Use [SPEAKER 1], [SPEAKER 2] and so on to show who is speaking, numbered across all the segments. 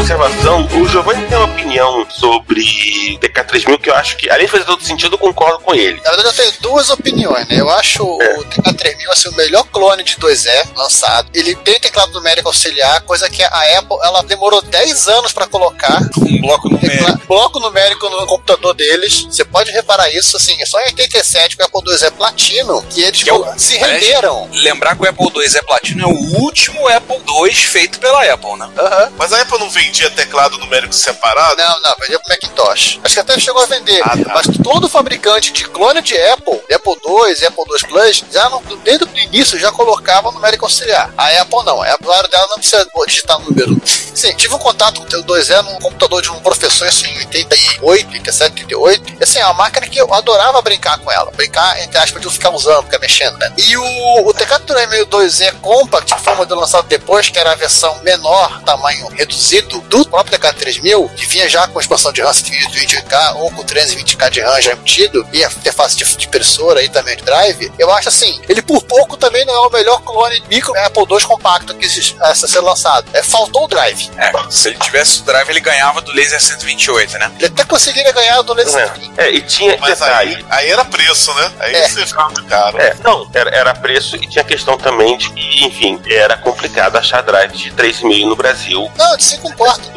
[SPEAKER 1] Observação, o Giovanni tem uma opinião sobre TK3000 que eu acho que, além de fazer todo sentido, eu concordo com ele.
[SPEAKER 2] Na verdade, eu tenho duas opiniões, né? Eu acho é. o TK3000 assim, o melhor clone de 2E lançado. Ele tem teclado numérico auxiliar, coisa que a Apple ela demorou 10 anos para colocar.
[SPEAKER 3] Um bloco numérico.
[SPEAKER 2] Bloco numérico no computador deles. Você pode reparar isso, assim, é só em 87 com o Apple II é platino que eles que é o, se renderam.
[SPEAKER 3] Lembrar que o Apple II é platino é o último Apple II feito pela Apple, né?
[SPEAKER 2] Uhum.
[SPEAKER 4] Mas a Apple não vendia teclado numérico separado?
[SPEAKER 2] Não, não, vendia pro Macintosh. Acho que até chegou a vender. Ah, tá. Mas todo fabricante de clone de Apple, Apple II, Apple II Plus, já no, desde o início já colocava numérico auxiliar. A Apple não. A Apple dela não precisa digitar número. Sim, tive um contato com o 2E num computador de um professor assim, em 88, 87, 88. E, assim, é uma máquina que eu adorava brincar com ela. Brincar, entre aspas, de eu ficar usando, ficar mexendo, né? E o, o TK 2E Compact, que foi um modelo lançado depois, que era a versão menor, tamanho reduzido, do próprio TK3000, que vinha já com expansão de RAM 128K ou com 320K de RAM já embutido, e a interface de, de impressora e também de drive, eu acho assim, ele por pouco também não é o melhor clone micro Apple II compacto que existe, a ser lançado. É, faltou o drive.
[SPEAKER 3] É, se ele tivesse o drive, ele ganhava do Laser 128, né?
[SPEAKER 2] Ele até conseguiria ganhar do Laser 128.
[SPEAKER 1] É, e tinha
[SPEAKER 4] Mas detalhe. Aí, aí era preço, né? Aí é. você ficava muito caro.
[SPEAKER 1] É, não, era, era preço e tinha questão também de que, enfim, era complicado achar drive de 3.000 no Brasil.
[SPEAKER 2] Não, de 5 quartos.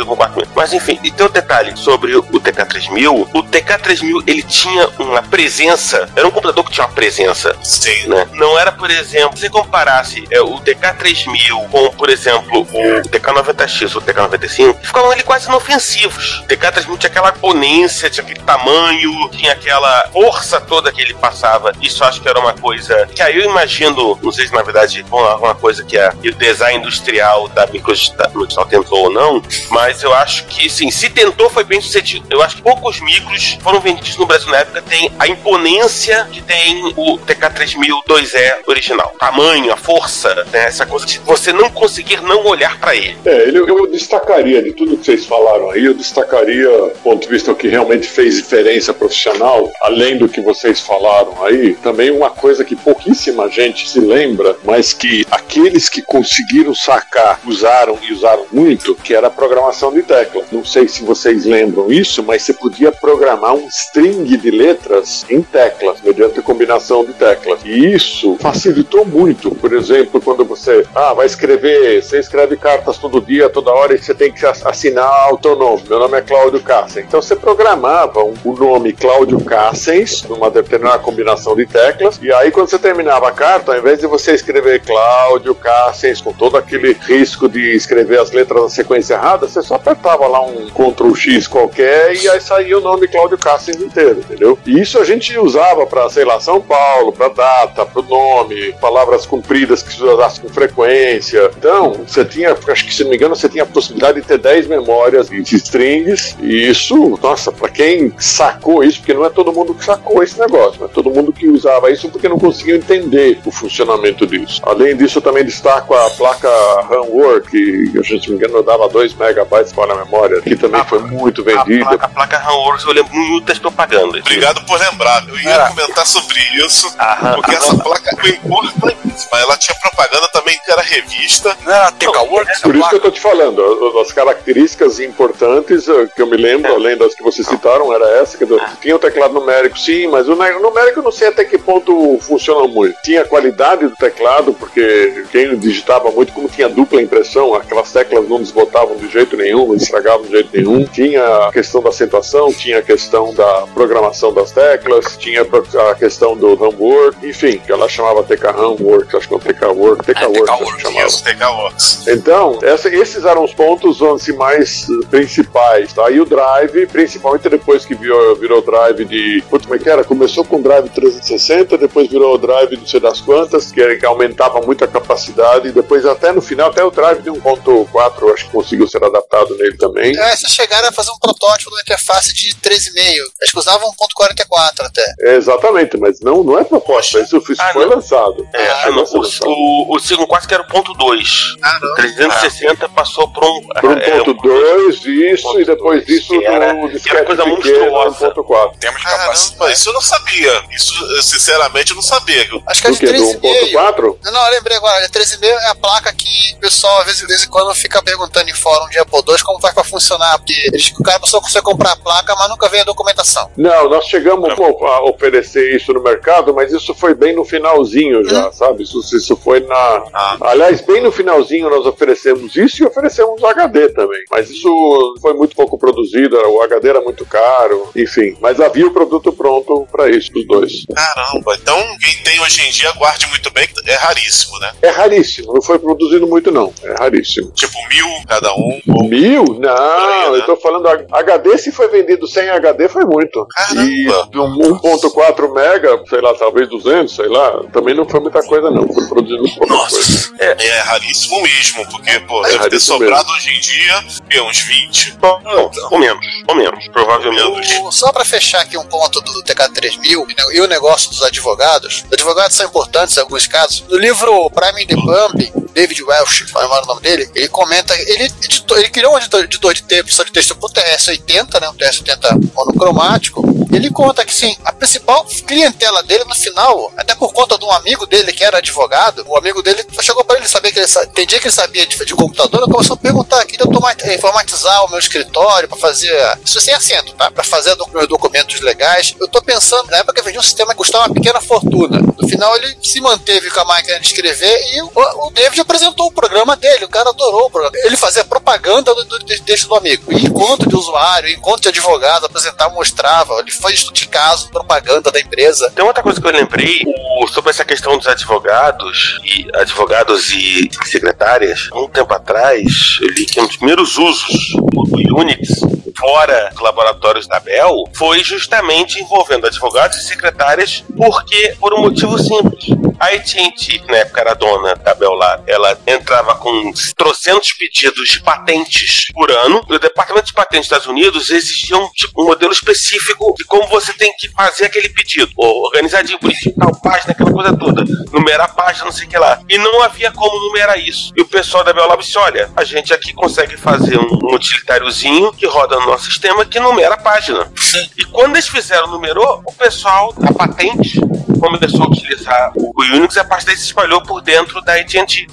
[SPEAKER 1] Mas enfim, e tem um detalhe sobre o TK3000. O TK3000 ele tinha uma presença, era um computador que tinha uma presença.
[SPEAKER 4] Sim.
[SPEAKER 1] Né? Não era, por exemplo, se comparasse é, o TK3000 com, por exemplo, o TK90X ou o TK95, ficavam ali quase inofensivos. O TK3000 tinha aquela ponência, tinha aquele tamanho, tinha aquela força toda que ele passava. Isso acho que era uma coisa que aí eu imagino, não sei se na verdade uma, uma coisa que, que o design industrial da Microsoft tentou ou não, mas eu acho que sim, se tentou foi bem sucedido. Eu acho que poucos micros foram vendidos no Brasil na época tem a imponência que tem o TK3000 2E original. Tamanho, a força, né, essa coisa de você não conseguir não olhar para ele.
[SPEAKER 5] É, eu, eu destacaria de tudo que vocês falaram aí, eu destacaria, do ponto de vista que realmente fez diferença profissional, além do que vocês falaram aí, também uma coisa que pouquíssima gente se lembra, mas que aqueles que conseguiram sacar usaram e usaram muito, que era a programação de tecla. Não sei se vocês lembram isso, mas você podia programar um string de letras em teclas, mediante combinação de teclas. E isso facilitou muito. Por exemplo, quando você ah, vai escrever, você escreve cartas todo dia, toda hora, e você tem que assinar autônomo. Meu nome é Cláudio Cassens. Então você programava o nome Cláudio Cassens numa determinada combinação de teclas, e aí quando você terminava a carta, ao invés de você escrever Cláudio Cassens com todo aquele risco de escrever as letras na sequência errada, você só apertava lá um Ctrl X qualquer e aí saía o nome Cláudio Cassens inteiro, entendeu? E isso a gente usava para, sei lá, São Paulo, para data, para o nome, palavras compridas que se usasse com frequência. Então, você tinha, acho que se não me engano, você tinha a possibilidade de ter 10 memórias de strings, e isso, nossa, para quem sacou isso, porque não é todo mundo que sacou esse negócio, não é todo mundo que usava isso porque não conseguia entender o funcionamento disso. Além disso, eu também destaco a placa RAMWork, que, a gente, me engano, dava 2 megabytes para a memória, que também a, foi muito vendida.
[SPEAKER 1] A, a placa RAMWorks, eu lembro muito das propagandas.
[SPEAKER 4] Obrigado por lembrar, eu ia Era. comentar sobre isso, Aham, porque essa placa foi importantíssima, ela tinha propaganda também que era revista.
[SPEAKER 3] Não era Tecaworks?
[SPEAKER 5] Por isso que eu tô te falando, as características importantes eh, que eu me lembro, é. além das que vocês citaram, era essa, que tinha o teclado numérico, sim, mas o numérico eu não sei até que ponto funciona muito. Tinha a qualidade do teclado, porque quem digitava muito, como tinha dupla impressão, aquelas teclas não desbotavam de jeito nenhum, não estragava de jeito nenhum. Tinha a questão da acentuação, tinha a questão da programação das teclas, tinha a questão do homework, enfim, que ela chamava TK Homework, acho que é o TK Work, TK
[SPEAKER 3] É,
[SPEAKER 5] Work,
[SPEAKER 3] TK Work,
[SPEAKER 5] chamava.
[SPEAKER 4] Isso, TK-Works.
[SPEAKER 5] Então, essa- esses eram os pontos assim, mais eh, principais. Tá? E o Drive, principalmente depois que virou, virou Drive de. Putz, como é que era? Começou com Drive 360, depois virou o Drive não sei das quantas, que, que aumentava muito a capacidade, e depois até no final, até o Drive de 1.4, acho que conseguiu ser adaptado nele também.
[SPEAKER 2] É, vocês chegaram a fazer um protótipo de uma interface de 13,5. Acho que usava 1.44 até.
[SPEAKER 5] É, exatamente, mas não, não é proposta, isso, isso
[SPEAKER 1] Ah,
[SPEAKER 5] foi
[SPEAKER 1] não.
[SPEAKER 5] lançado.
[SPEAKER 1] É,
[SPEAKER 5] Ah,
[SPEAKER 1] não,
[SPEAKER 5] foi
[SPEAKER 1] o,
[SPEAKER 5] lançado.
[SPEAKER 1] o, o Sigon 4 que era o ponto 2.
[SPEAKER 2] Ah, não.
[SPEAKER 1] 360 passou para um.
[SPEAKER 5] Por
[SPEAKER 1] é,
[SPEAKER 5] 1.2, isso,
[SPEAKER 1] ponto
[SPEAKER 5] e depois
[SPEAKER 1] dois,
[SPEAKER 5] disso
[SPEAKER 1] que era-
[SPEAKER 5] do
[SPEAKER 1] que era coisa monstruosa.
[SPEAKER 5] 1.4.
[SPEAKER 3] Temos
[SPEAKER 4] Caramba,
[SPEAKER 3] capacidade.
[SPEAKER 4] isso eu não sabia. Isso, eu, sinceramente, eu não sabia.
[SPEAKER 2] Acho que é de
[SPEAKER 5] que? Do
[SPEAKER 2] 13,5.
[SPEAKER 5] 1.4?
[SPEAKER 2] Não, não, eu lembrei agora. A 13,5 é a placa que o pessoal, às vezes, de vez em quando, fica perguntando em fórum de Apple II como faz pra funcionar. Porque eles, o cara só consegue comprar a placa, mas nunca vem a documentação.
[SPEAKER 5] Não, nós chegamos pô, a oferecer isso no mercado, mas isso foi bem no finalzinho já, sabe? Isso, isso foi na.
[SPEAKER 4] Ah.
[SPEAKER 5] Aliás, bem no finalzinho nós oferecemos isso e oferecemos o HD também. Mas isso foi muito pouco produzido, o HD era muito caro, enfim. Mas havia o produto pronto para isso, os dois.
[SPEAKER 4] Caramba, então quem tem hoje em dia guarde muito bem, é raríssimo, né?
[SPEAKER 5] É raríssimo, não foi produzido muito, não. É raríssimo.
[SPEAKER 4] Tipo mil cada um.
[SPEAKER 5] Mil? Não,
[SPEAKER 4] aí, né?
[SPEAKER 5] eu tô falando HD, se foi vendido sem HD, foi muito.
[SPEAKER 4] Caramba.
[SPEAKER 5] E de um 1.4 mega, sei lá, talvez 200, sei lá, também não foi muita coisa não, foi produzido pouca coisa.
[SPEAKER 4] Nossa, é, é raríssimo mesmo, porque, pô, deve ter sobrado hoje em dia que, uns 20.
[SPEAKER 1] Não, ou menos, ou menos, provavelmente.
[SPEAKER 2] O- Só pra fechar aqui um ponto do TK3000 e o negócio dos advogados. Os advogados são importantes em alguns casos. No livro Prime the Pump, David Welsh, não lembro o nome dele, ele comenta, ele, editou- ele criou um editor, editor de texto, de texto pro TS-80, né, um TS-80 monocromático. Ele conta que, sim, a principal clientela dele no final, até por conta de um amigo dele que era advogado, o amigo dele chegou pra ele saber que ele entendia que ele sabia de, de computador, começou a perguntar, queria automa- eh, informatizar o meu escritório para fazer, isso sem assento, tá? Para fazer doc- meus documentos legais. Eu tô pensando, na época eu vendi um sistema que custava uma pequena fortuna. No final ele se manteve com a máquina de escrever e o, o David apresentou o programa dele, o cara adorou o programa. Ele fazia propaganda do, do, do texto do amigo. Encontro de usuário, encontro de advogado, apresentava, mostrava, ele foi estudo de caso, propaganda da empresa.
[SPEAKER 1] Tem outra coisa que eu lembrei o- sobre essa questão dos advogados e advogados e secretárias. Um tempo atrás, eu li que um dos primeiros usos do Unix fora dos laboratórios da Bell foi justamente envolvendo advogados e secretárias, porque por um motivo simples. A AT&T, na época era dona da Bell lá, ela entrava com trocentos pedidos de patentes por ano. E o Departamento de Patentes dos Estados Unidos exigia um, tipo, um modelo específico de como você tem que fazer aquele pedido. Ou organizadinho, bonitinho, tal página, aquela coisa toda. Numerar a página, não sei o que lá. E não havia como numerar isso. E o pessoal da Bell Lab disse, olha, a gente aqui consegue fazer um, um utilitáriozinho que roda no nosso sistema que numera a página. E quando eles fizeram, numerou, o pessoal da patente começou a utilizar o Unix e a parte daí se espalhou por dentro da AT&T.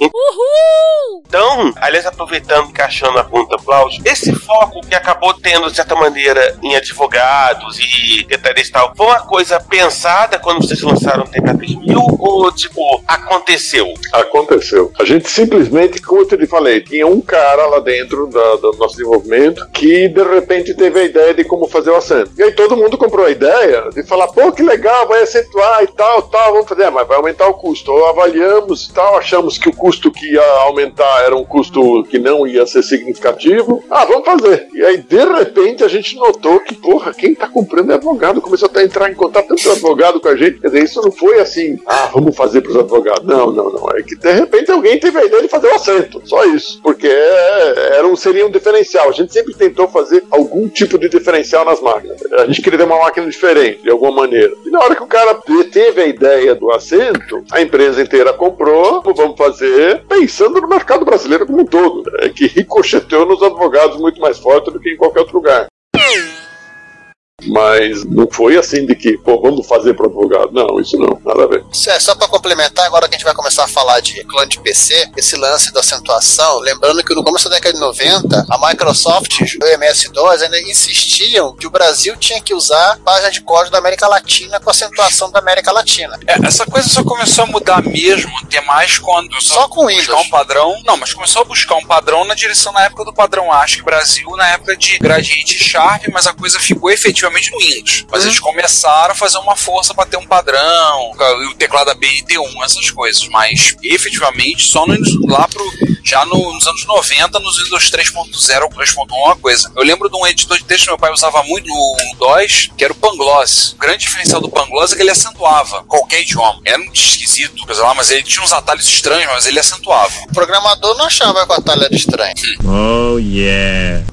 [SPEAKER 1] Então, aliás, aproveitando, encaixando a pro Cláudio, esse foco que acabou tendo, de certa maneira, em advogados e secretarias e tal, foi uma coisa pensada quando vocês lançaram o TK3000 ou, tipo, aconteceu?
[SPEAKER 5] Aconteceu. A gente simplesmente, como eu te falei, tinha um cara lá dentro da- do nosso desenvolvimento que de repente teve a ideia de como fazer o acento. E aí todo mundo comprou a ideia de falar, pô, que legal, vai acentuar e tal, tal, vamos fazer, Ah, mas vai aumentar o custo. Ou avaliamos e tal, achamos que o custo que ia aumentar era um custo que não ia ser significativo. Ah, vamos fazer. E aí, de repente, a gente notou que, porra, quem tá comprando é advogado. Começou até a entrar em contato tanto advogado com a gente. Quer dizer, isso não foi assim, ah, vamos fazer pros advogados. Não, não, não. É que de repente alguém teve a ideia de fazer o assento. Só isso. Porque é- era um, seria um diferencial. A gente sempre tentou fazer algum tipo de diferencial nas máquinas. A gente queria ter uma máquina diferente, de alguma maneira. E na hora que o cara teve a ideia do assento, a empresa inteira comprou, vamos fazer, pensando no mercado brasileiro como um todo. É que ricocheteou nos advogados muito mais forte do que em qualquer outro lugar. Mas não foi assim de que, pô, vamos fazer pro advogado. Não, isso não, nada a ver.
[SPEAKER 2] É, só para complementar, agora que a gente vai começar a falar de clone de PC, esse lance da acentuação, lembrando que no começo da década de 90, a Microsoft e o MS-DOS ainda insistiam que o Brasil tinha que usar página de código da América Latina com acentuação da América Latina.
[SPEAKER 3] É, essa coisa só começou a mudar mesmo, ter mais quando
[SPEAKER 2] Só com
[SPEAKER 3] buscar
[SPEAKER 2] Windows.
[SPEAKER 3] um padrão. Não, mas começou a buscar um padrão na direção na época do padrão ASCII Brasil, na época de Gradiente Sharp, mas a coisa ficou efetivamente no Windows. Mas eles começaram a fazer uma força para ter um padrão, o teclado ABIT1, essas coisas. Mas efetivamente só no, lá pro. Já no- nos anos 90, nos Windows 3.0 ou 3.1, uma coisa. Eu lembro de um editor de texto que meu pai usava muito no DOS, que era o Pangloss. O grande diferencial do Pangloss é que ele acentuava qualquer idioma. Era um esquisito, coisa lá, mas ele tinha uns atalhos estranhos, mas ele acentuava.
[SPEAKER 2] O programador não achava que o atalho era estranho.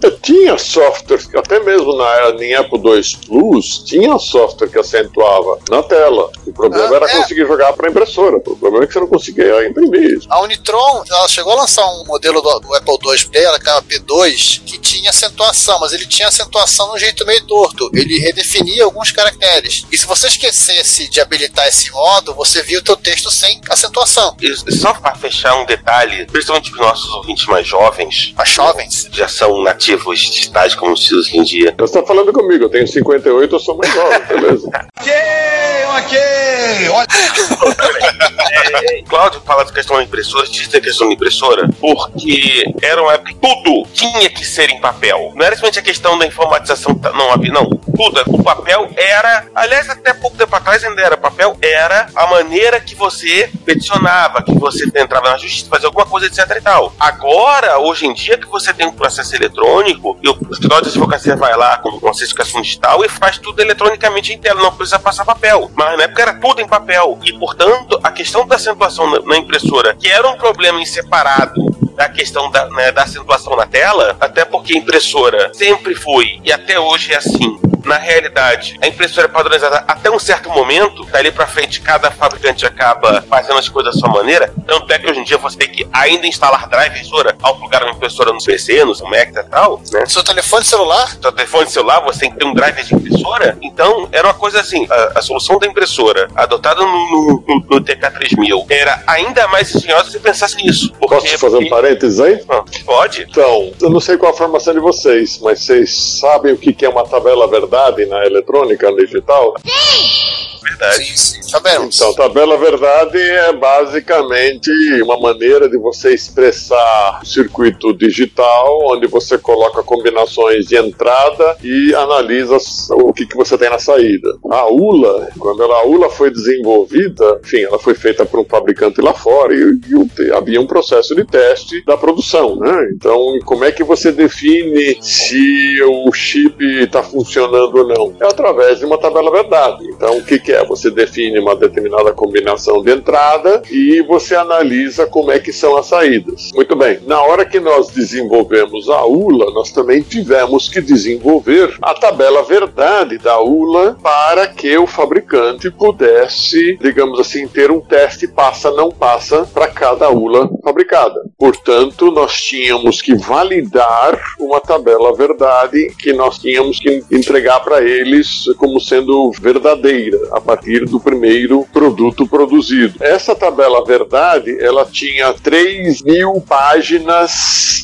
[SPEAKER 5] Eu tinha software, até mesmo na, em Apple II Plus, tinha software que acentuava na tela. O problema
[SPEAKER 2] Ah,
[SPEAKER 5] era
[SPEAKER 2] é.
[SPEAKER 5] conseguir jogar para impressora. O problema é que você não conseguia imprimir isso.
[SPEAKER 2] A Unitron, ela chegou a lançar um modelo do, do Apple II dela, que era P2, que tinha acentuação, mas ele tinha acentuação de um jeito meio torto. Ele redefinia alguns caracteres. E se você esquecesse de habilitar esse modo, você via o teu texto sem acentuação.
[SPEAKER 1] E só para fechar um detalhe, principalmente para os nossos ouvintes mais jovens,
[SPEAKER 2] As jovens.
[SPEAKER 1] já são nativos digitais, como se diz hoje em dia.
[SPEAKER 5] Você está falando comigo, eu tenho 58, eu sou mais jovem, beleza?
[SPEAKER 1] É, Cláudio fala da questão da impressora, diz da questão da impressora, porque era uma época tudo tinha que ser em papel. Não era somente a questão da informatização, tá- não havia, não. Tudo, o papel era, aliás, até pouco tempo atrás ainda era, papel era a maneira que você peticionava, que você entrava na justiça, fazia alguma coisa, etc e tal. Agora, hoje em dia, que você tem um processo eletrônico, e o escritório de advocacia vai lá com uma certificação digital e faz tudo eletronicamente em tela, não precisa passar papel. Mas na época era tudo em papel. E, portanto, a questão da acentuação na impressora, que era um problema em separado da questão da, né, da acentuação na tela, até porque a impressora sempre foi, e até hoje é assim. Na realidade, a impressora é padronizada até um certo momento, dali pra frente cada fabricante acaba fazendo as coisas da sua maneira. Tanto é que hoje em dia você tem que ainda instalar drive impressora ao plugar uma impressora no PC, no seu Mac e tal, né?
[SPEAKER 2] Seu telefone celular,
[SPEAKER 1] seu telefone celular, você tem que ter um driver de impressora. Então, era uma coisa assim: a, a solução da impressora adotada no, no, no- no TK3000 era ainda mais engenhosa se você pensasse nisso. Porque,
[SPEAKER 5] Posso fazer um parênteses aí?
[SPEAKER 1] Ah, Pode?
[SPEAKER 5] Então, eu não sei qual a formação de vocês, mas vocês sabem o que é uma tabela verdade na eletrônica, digital?
[SPEAKER 1] Verdade.
[SPEAKER 2] sabemos.
[SPEAKER 5] Então, tabela verdade é basicamente uma maneira de você expressar o circuito digital, onde você coloca combinações de entrada e analisa o que, que você tem na saída. A ULA, quando ela- a ULA foi desenvolvida, enfim, ela foi feita por um fabricante lá fora e, e havia um processo de teste da produção, né? Então, como é que você define se o chip está funcionando ou não? É através de uma tabela verdade. Então, o que, que é? Você define uma determinada combinação de entrada e você analisa como é que são as saídas. Muito bem. Na hora que nós desenvolvemos a ULA, nós também tivemos que desenvolver a tabela verdade da ULA para que o fabricante pudesse, digamos assim, ter um teste passa não passa para cada ULA fabricada. Portanto, nós tínhamos que validar uma tabela verdade que nós tínhamos que entregar para eles como sendo verdadeira a partir do primeiro produto produzido. Essa tabela verdade, ela tinha 3 mil páginas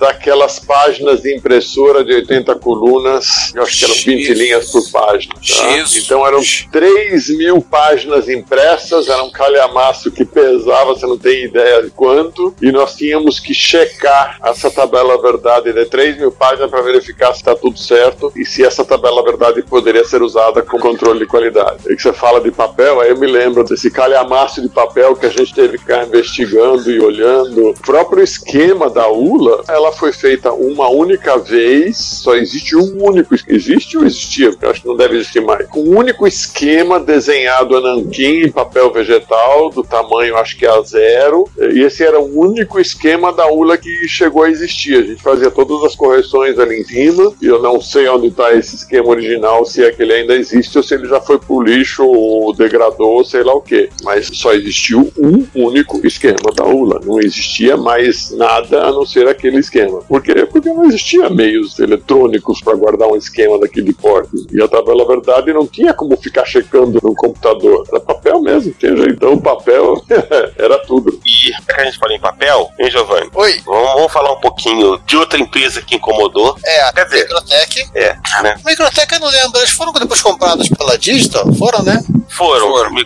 [SPEAKER 5] daquelas páginas de impressora de 80 colunas, eu acho que eram 20
[SPEAKER 3] Jesus.
[SPEAKER 5] linhas por página. tá? Então eram 3 mil páginas impressas, era um calhamaço que pesava, você não tem ideia de quanto, e nós tínhamos que checar essa tabela verdade de 3 mil páginas para verificar se está tudo certo e se essa tabela verdade poderia ser usada com controle de qualidade. E que você fala de papel, aí eu me lembro desse calhamaço de papel que a gente teve que ficar investigando e olhando. O próprio esquema da ULA, ela foi feita uma única vez, só existe um único, existe ou existia, porque acho que não deve existir mais, um único esquema desenhado a nanquim em papel vegetal, do tamanho acho que a zero, e esse era o único esquema da ULA que chegou a existir. A gente fazia todas as correções ali em cima, e eu não sei onde está esse esquema original, se é que ele ainda existe ou se ele já foi pro lixo ou degradou, sei lá o que. Mas só existiu um único esquema da ULA, não existia mais nada a não ser aquele esquema. Esquema. Por quê? Porque não existia meios eletrônicos para guardar um esquema daquele porte. E a tabela verdade não tinha como ficar checando no computador. Era papel mesmo, tinha jeito. Então o papel era tudo.
[SPEAKER 1] E já que a gente fala em papel, hein, Giovanni?
[SPEAKER 2] Oi.
[SPEAKER 1] Vamos, vamos falar um pouquinho de outra empresa que incomodou.
[SPEAKER 2] É, a
[SPEAKER 1] Quer dizer-
[SPEAKER 2] Microtech.
[SPEAKER 1] É, né?
[SPEAKER 2] A Microtech eu não lembro, eles foram depois comprados pela Digital? Foram, né?
[SPEAKER 1] Foram.
[SPEAKER 3] Foram.
[SPEAKER 1] De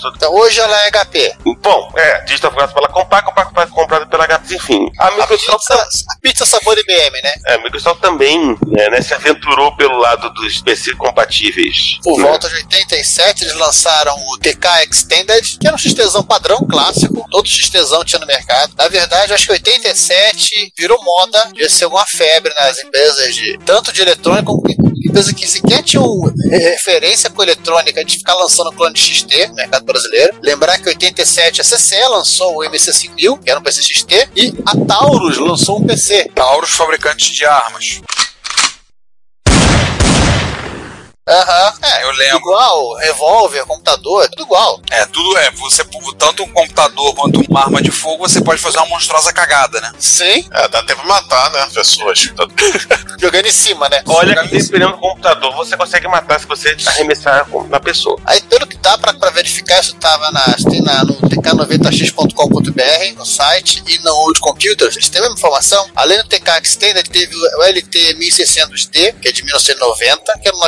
[SPEAKER 1] tudo.
[SPEAKER 2] Então hoje ela é HP.
[SPEAKER 1] Bom, é, Digital foi comprada pela Compaq, Compaq foi comprada pela HP, enfim. A
[SPEAKER 2] A
[SPEAKER 1] Microsoft,
[SPEAKER 2] pizza, a pizza sabor IBM, né?
[SPEAKER 1] é, a Microsoft também né, né, se aventurou pelo lado dos PC compatíveis.
[SPEAKER 2] Por
[SPEAKER 1] né?
[SPEAKER 2] volta de 87, eles lançaram o TK Extended, que era um XTzão padrão clássico, todo XTzão tinha no mercado. Na verdade, acho que 87 virou moda, devia ser uma febre nas empresas de tanto de eletrônica como empresa que sequer tinha um, referência com eletrônica de ficar lançando clone XT no mercado brasileiro. Lembrar que em 87 a CCE lançou o MC5000, que era um PC XT, e a Taurus lançou um PC.
[SPEAKER 3] Taurus, fabricantes de armas.
[SPEAKER 2] Aham, é,
[SPEAKER 3] Eu lembro.
[SPEAKER 2] igual, revólver, computador, tudo igual.
[SPEAKER 3] É, tudo é. Você, tanto um computador quanto uma arma de fogo, você pode fazer uma monstruosa cagada, né?
[SPEAKER 2] Sim,
[SPEAKER 4] É, dá até pra matar, né? Pessoas.
[SPEAKER 2] Jogando em cima, né?
[SPEAKER 1] Olha que dependendo do computador, você consegue matar se você arremessar na pessoa.
[SPEAKER 2] Aí, pelo que dá pra, pra verificar, isso tava na, tem na, no tk90x.com.br, no site, e no Old Computers, eles têm a mesma informação. Além do TK Extended, teve o LT 1600D, que é de 1990, que era um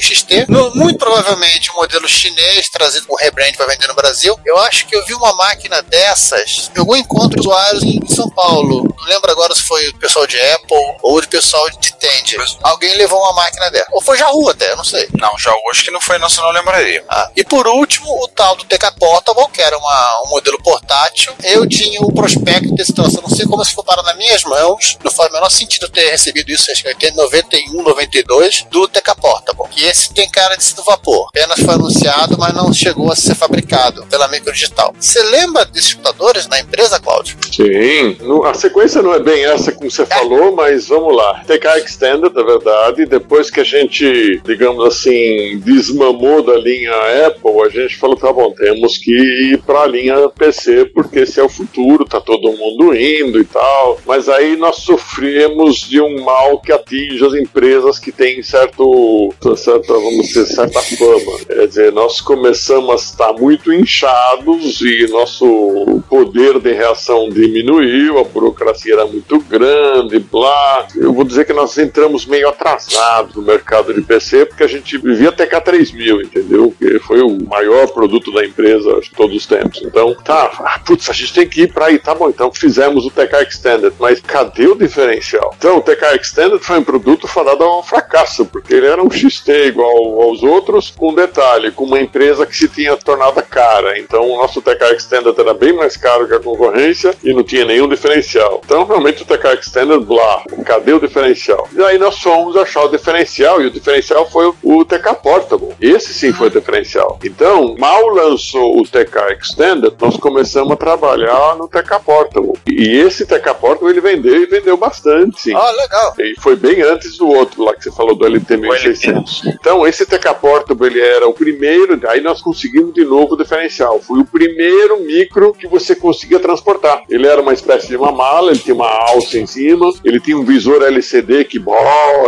[SPEAKER 2] XT. No- muito provavelmente um modelo chinês, trazido com rebrand para vender no Brasil. Eu acho que eu vi uma máquina dessas em algum encontro de usuários em São Paulo. Não lembro agora se foi o pessoal de Apple ou o pessoal de Tend. Alguém levou uma máquina dessa. Ou foi Jahu até, não sei.
[SPEAKER 3] Não, já hoje que não foi, não, se não lembraria.
[SPEAKER 2] Ah, e por último, o tal do TK Portable, que era uma- um modelo portátil. Eu tinha o prospecto desse troço, eu não sei como se for parar nas minhas mãos. Não faz o menor sentido ter recebido isso, acho que em 91, 92, do TK Portable. Que esse tem cara de sido vapor. Apenas foi anunciado, mas não chegou a ser fabricado pela Microdigital. Você lembra desses computadores na empresa, Cláudio?
[SPEAKER 5] Sim, no- a sequência não é bem essa como você falou, mas vamos lá. TK Extended, é verdade. Depois que a gente, digamos assim, desmamou da linha Apple, a gente falou: tá bom, temos que ir para a linha PC, porque esse é o futuro, tá todo mundo indo e tal. Mas aí nós sofremos de um mal que atinge as empresas que têm certo, certa, vamos dizer, certa fama. Quer dizer, nós começamos a estar muito inchados e nosso poder de reação diminuiu, a burocracia era muito grande, blá. Eu vou dizer que nós entramos meio atrasados no mercado de PC, porque a gente vivia TK3000, entendeu? Que foi o maior produto da empresa de todos os tempos. Então, tá, ah, putz, a gente tem que ir para aí, tá bom, então fizemos o TK Extended, mas cadê o diferencial? Então, o TK Extended foi um produto fadado ao fracasso, porque ele era um XT igual aos outros, com um detalhe, com uma empresa que se tinha tornado cara. Então, o nosso TK Extended era bem mais caro que a concorrência e não tinha nenhum diferencial. Então, realmente, o TK Extended, blá, cadê o diferencial? E aí nós fomos achar o diferencial, e o diferencial foi o, TK Portable. Esse sim foi o diferencial. Então, mal lançou o TK Extended, nós começamos a trabalhar no TK Portable. E esse TK Portable ele vendeu e vendeu bastante, sim.
[SPEAKER 2] Ah, legal.
[SPEAKER 5] E foi bem antes do outro lá que você falou do LT 1600. Então, esse Portable ele era o primeiro, aí nós conseguimos de novo o diferencial. Foi o primeiro micro que você conseguia transportar. Ele era uma espécie de uma mala, ele tinha uma alça em cima, ele tinha um visor LCD que,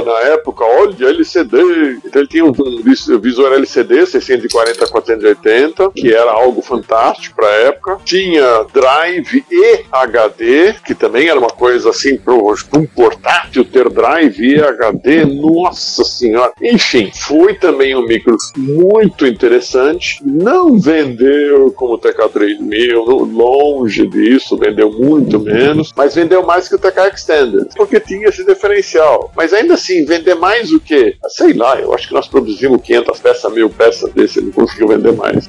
[SPEAKER 5] na época, olha, LCD. Então, ele tinha um, vis- visor LCD 640 480, que era algo fantástico para a época. Tinha drive e HD, que também era uma coisa assim, para um portátil ter drive e HD, nossa senhora. Enfim, foi também um micro muito interessante. Não vendeu como o TK3000, no- longe disso, vendeu muito menos, mas vendeu mais que o TK Extended, porque tinha esse diferencial. Mas ainda assim, vender mais o quê? Sei lá, eu acho que nós produzimos 500 peças, mil peças desse, ele não conseguiu vender mais.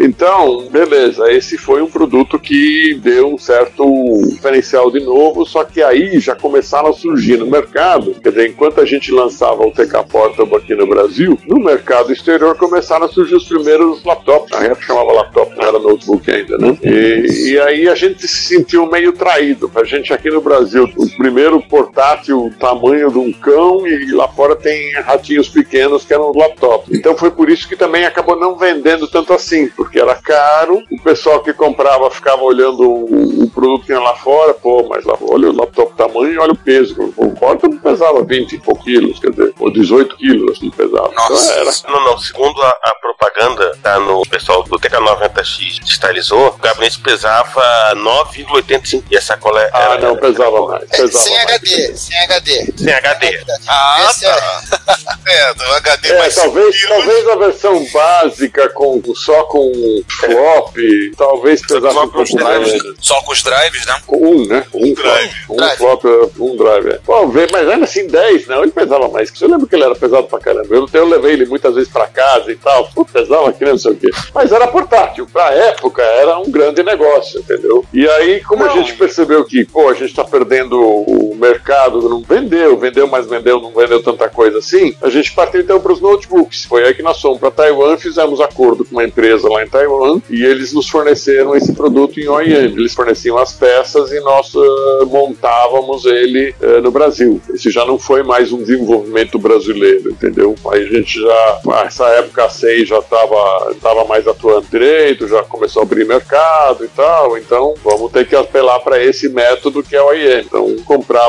[SPEAKER 5] Então, beleza, esse foi um produto que deu um certo diferencial de novo, só que aí já começaram a surgir no mercado, quer dizer, enquanto a gente lançava o TK Portable aqui no Brasil, no mercado exterior começaram a surgir os primeiros laptops, na época chamava laptop, não era notebook ainda, né? E, e aí a gente se sentiu meio traído, a gente aqui no Brasil, o primeiro portátil tamanho de um cão e lá fora tem ratinhos pequenos que eram os laptops. Então foi por isso que também acabou não vendendo tanto assim, porque era caro, o pessoal que comprava ficava olhando o, o produto que tinha lá fora, pô, mas lá, olha o laptop tamanho olha o peso. O porta pesava 20 e poucos quilos, quer dizer, ou 18 quilos assim pesava.
[SPEAKER 3] Nossa.
[SPEAKER 5] Então era.
[SPEAKER 1] Não, não. Segundo a, a propaganda, tá no pessoal do TK90X digitalizou, o gabinete pesava 9,85 e a sacola era.
[SPEAKER 5] Ah, não, pesava mais. Pesava
[SPEAKER 2] sem
[SPEAKER 5] mais.
[SPEAKER 2] HD, sem HD.
[SPEAKER 1] Sem HD.
[SPEAKER 4] Ah,
[SPEAKER 2] Esse é-
[SPEAKER 4] tá. É, do HD
[SPEAKER 5] É,
[SPEAKER 4] mais
[SPEAKER 5] talvez, talvez a versão básica com, só com flop, talvez pesasse um pouco mais.
[SPEAKER 3] Só com os drives, né?
[SPEAKER 5] Um, né? Um,
[SPEAKER 4] drive.
[SPEAKER 5] flop. Um
[SPEAKER 2] Drive.
[SPEAKER 5] flop, um drive. É. Pô, vê, mas ainda assim, 10, não, ele pesava mais. Eu lembro que ele era pesado pra caramba. Eu, eu levei ele muitas vezes pra casa e tal. Pesava que nem não sei o quê. Mas era portátil. Pra época, era um grande negócio, entendeu? E aí, como a
[SPEAKER 3] Não.
[SPEAKER 5] gente percebeu que, pô, a gente tá perdendo o mercado, não vendeu, vendeu, mas vendeu, não vendeu tanta coisa assim, a gente partiu então pros notebooks. Foi aí que nós fomos pra Taiwan, fizemos acordo com uma empresa lá em Taiwan e eles nos forneceram esse produto em OEM. Eles forneciam as peças e nós eh, montávamos ele eh, no Brasil. Esse já não foi mais um desenvolvimento brasileiro, entendeu? Aí a gente já, nessa época a SEI já estava tava mais atuando direito, já começou a abrir mercado e tal, então vamos ter que apelar para esse método que é o OEM. Então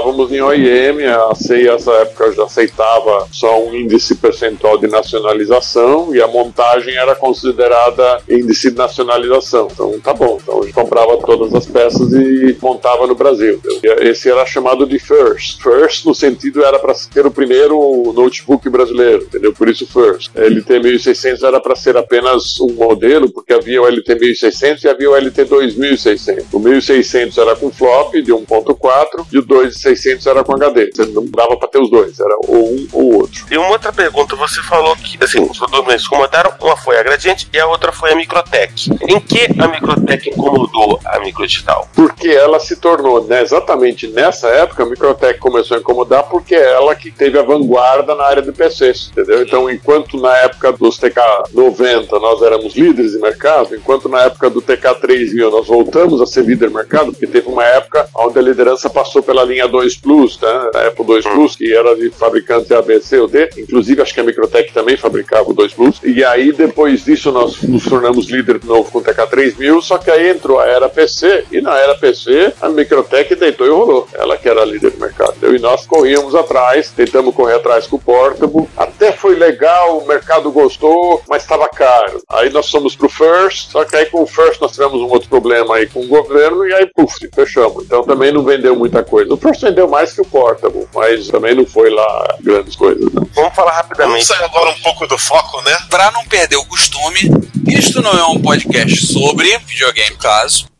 [SPEAKER 5] comprávamos em OEM, a SEI nessa época já aceitava só um índice percentual de nacionalização e a montagem era considerada índice de nacionalização. Então tá bom, então a gente comprava todas as peças e montava no Brasil. Esse era chamado de first. First no sentido era para ser o primeiro notebook brasileiro, entendeu? Por isso first. LT 1600 era para ser apenas um modelo, porque havia o LT 1600 e havia o LT 2600. O 1600 era com flop de 1.4 e o 2600 era com HD. Você não dava para ter os dois, era ou um ou outro.
[SPEAKER 1] E uma outra pergunta, você falou que, assim, os dois comentaram, uma foi a Gradiente e a outra foi a Microtech. Em que a Microtech incomodou a Microdigital?
[SPEAKER 5] porque ela se tornou, né, exatamente nessa época, a Microtech começou a incomodar porque é ela que teve a vanguarda na área de PCs, entendeu? Então, enquanto na época dos TK90 nós éramos líderes de mercado, enquanto na época do TK3000 nós voltamos a ser líder de mercado, porque teve uma época onde a liderança passou pela linha 2 Plus, né, a Apple 2 Plus, que era de fabricante A, B, C ou D, inclusive acho que a Microtech também fabricava o 2 Plus, e aí depois disso nós nos tornamos líder de novo com o TK3000, só que aí entrou a era PC, e na era PC a Microtech deitou e rolou, ela que era líder do mercado, entendeu? e nós corríamos atrás, tentamos correr atrás com o Portable, até foi legal, o mercado gostou, mas estava caro. Aí nós fomos pro First, só que aí com o First nós tivemos um outro problema aí com o governo, e aí puf, fechamos. Então também não vendeu muita coisa. O First vendeu mais que o Portable, mas também não foi lá grandes coisas. Né?
[SPEAKER 1] Vamos falar
[SPEAKER 4] Vamos
[SPEAKER 1] rapidamente.
[SPEAKER 4] sair agora um pouco do foco, né?
[SPEAKER 3] Pra não perder o costume, isto não é um podcast sobre videogame, caso.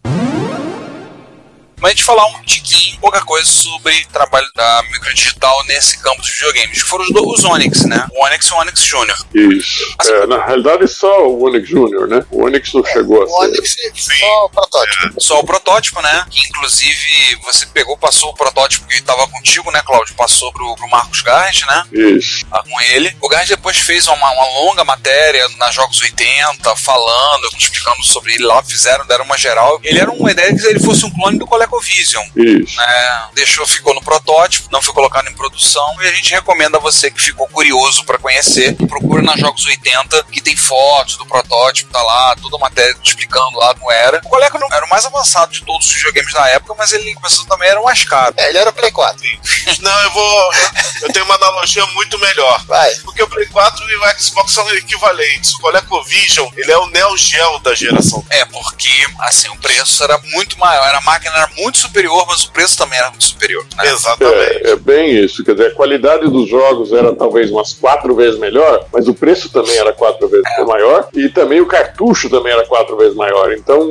[SPEAKER 3] Mas a gente falar um tiquinho, pouca coisa sobre o trabalho da microdigital nesse campo dos videogames. Que foram os, do- os Onix, né? O Onix e o Onix Júnior.
[SPEAKER 5] Isso. É, na realidade só o Onix Jr., né? O Onix não chegou a
[SPEAKER 2] O
[SPEAKER 5] ser.
[SPEAKER 2] Onix só o protótipo.
[SPEAKER 3] Só o protótipo, né? Que inclusive você pegou, passou o protótipo que estava contigo, né, Cláudio? Passou pro, pro Marcos Gard, né?
[SPEAKER 5] Isso.
[SPEAKER 3] Ah, Com ele. O Gard depois fez uma, uma longa matéria na Jogos 80, falando, explicando sobre ele lá, fizeram, deram uma geral. Ele era uma ideia que ele fosse um clone do ColecoVision.
[SPEAKER 5] Isso.
[SPEAKER 3] né? Deixou, ficou no protótipo, não foi colocado em produção e a gente recomenda a você que ficou curioso para conhecer, procure na Jogos 80 que tem fotos do protótipo, tá lá, toda a matéria explicando lá como era. O Coleco não- era o mais avançado de todos os videogames da época, mas ele começou também era o mais caro.
[SPEAKER 2] É, ele era o Play 4.
[SPEAKER 4] Não, eu vou. Eu tenho uma analogia muito melhor.
[SPEAKER 2] Vai.
[SPEAKER 4] Porque o Play 4 e o Xbox são equivalentes. O ColecoVision, ele é o Neo Geo da geração.
[SPEAKER 3] É, porque assim, o preço era muito maior, era- a máquina era muito superior, mas o preço também era muito superior. Né?
[SPEAKER 4] Exatamente.
[SPEAKER 5] É, é bem isso, quer dizer, a qualidade dos jogos era talvez umas quatro vezes melhor, mas o preço também era quatro vezes maior, e também o cartucho também era quatro vezes maior, então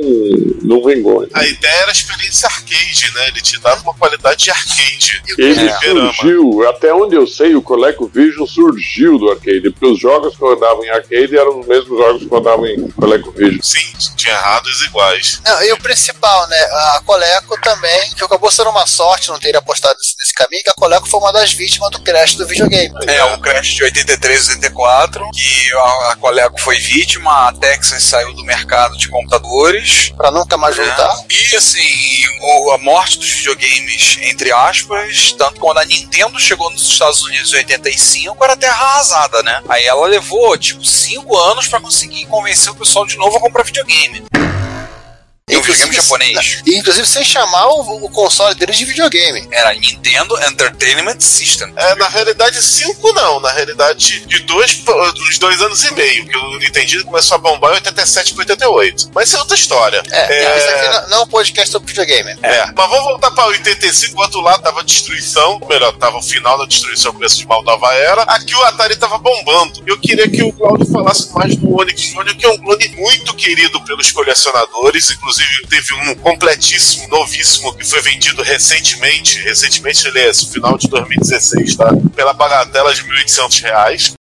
[SPEAKER 5] não vingou.
[SPEAKER 4] A ideia era a experiência arcade, né? Ele te dava uma qualidade de arcade.
[SPEAKER 5] Ele
[SPEAKER 4] É.
[SPEAKER 5] Surgiu, até onde eu sei, o ColecoVision surgiu do arcade, porque os jogos que rodavam em arcade eram os mesmos jogos que rodavam em ColecoVision.
[SPEAKER 4] Sim, tinha errados iguais.
[SPEAKER 2] Não, e o principal, né? A Coleco também, que acabou sendo uma sorte não ter apostado nesse, nesse caminho, que a Coleco foi uma das vítimas do crash do videogame.
[SPEAKER 3] É, o crash de 83 e 84, que a, a Coleco foi vítima, a Texas saiu do mercado de computadores.
[SPEAKER 2] Pra nunca mais voltar.
[SPEAKER 3] E assim, o- a morte dos videogames, entre aspas, tanto quando a Nintendo chegou nos Estados Unidos em 85, era terra arrasada, né? Aí ela levou, tipo, cinco anos pra conseguir convencer o pessoal de novo a comprar videogame. E um videogame japonês.
[SPEAKER 2] E, inclusive sem chamar o, o console deles de videogame.
[SPEAKER 3] Era Nintendo Entertainment System.
[SPEAKER 4] É, na realidade, cinco não. Na realidade, de dois, uns dois anos e meio. Que o Nintendo começou a bombar em 87 para 88. Mas isso é outra história.
[SPEAKER 2] É, isso aqui não, não é um podcast sobre videogame.
[SPEAKER 4] É, mas vamos voltar para 85, o outro lado tava destruição, ou melhor, tava o final da destruição, o começo de mal nova era. Aqui o Atari tava bombando. Eu queria que o Claudio falasse mais do Onix Jr., que é um clone muito querido pelos colecionadores. Inclusive, teve um completíssimo, novíssimo, que foi vendido recentemente. Recentemente, aliás, no final de 2016, tá? Pela bagatela de 1.800 reais.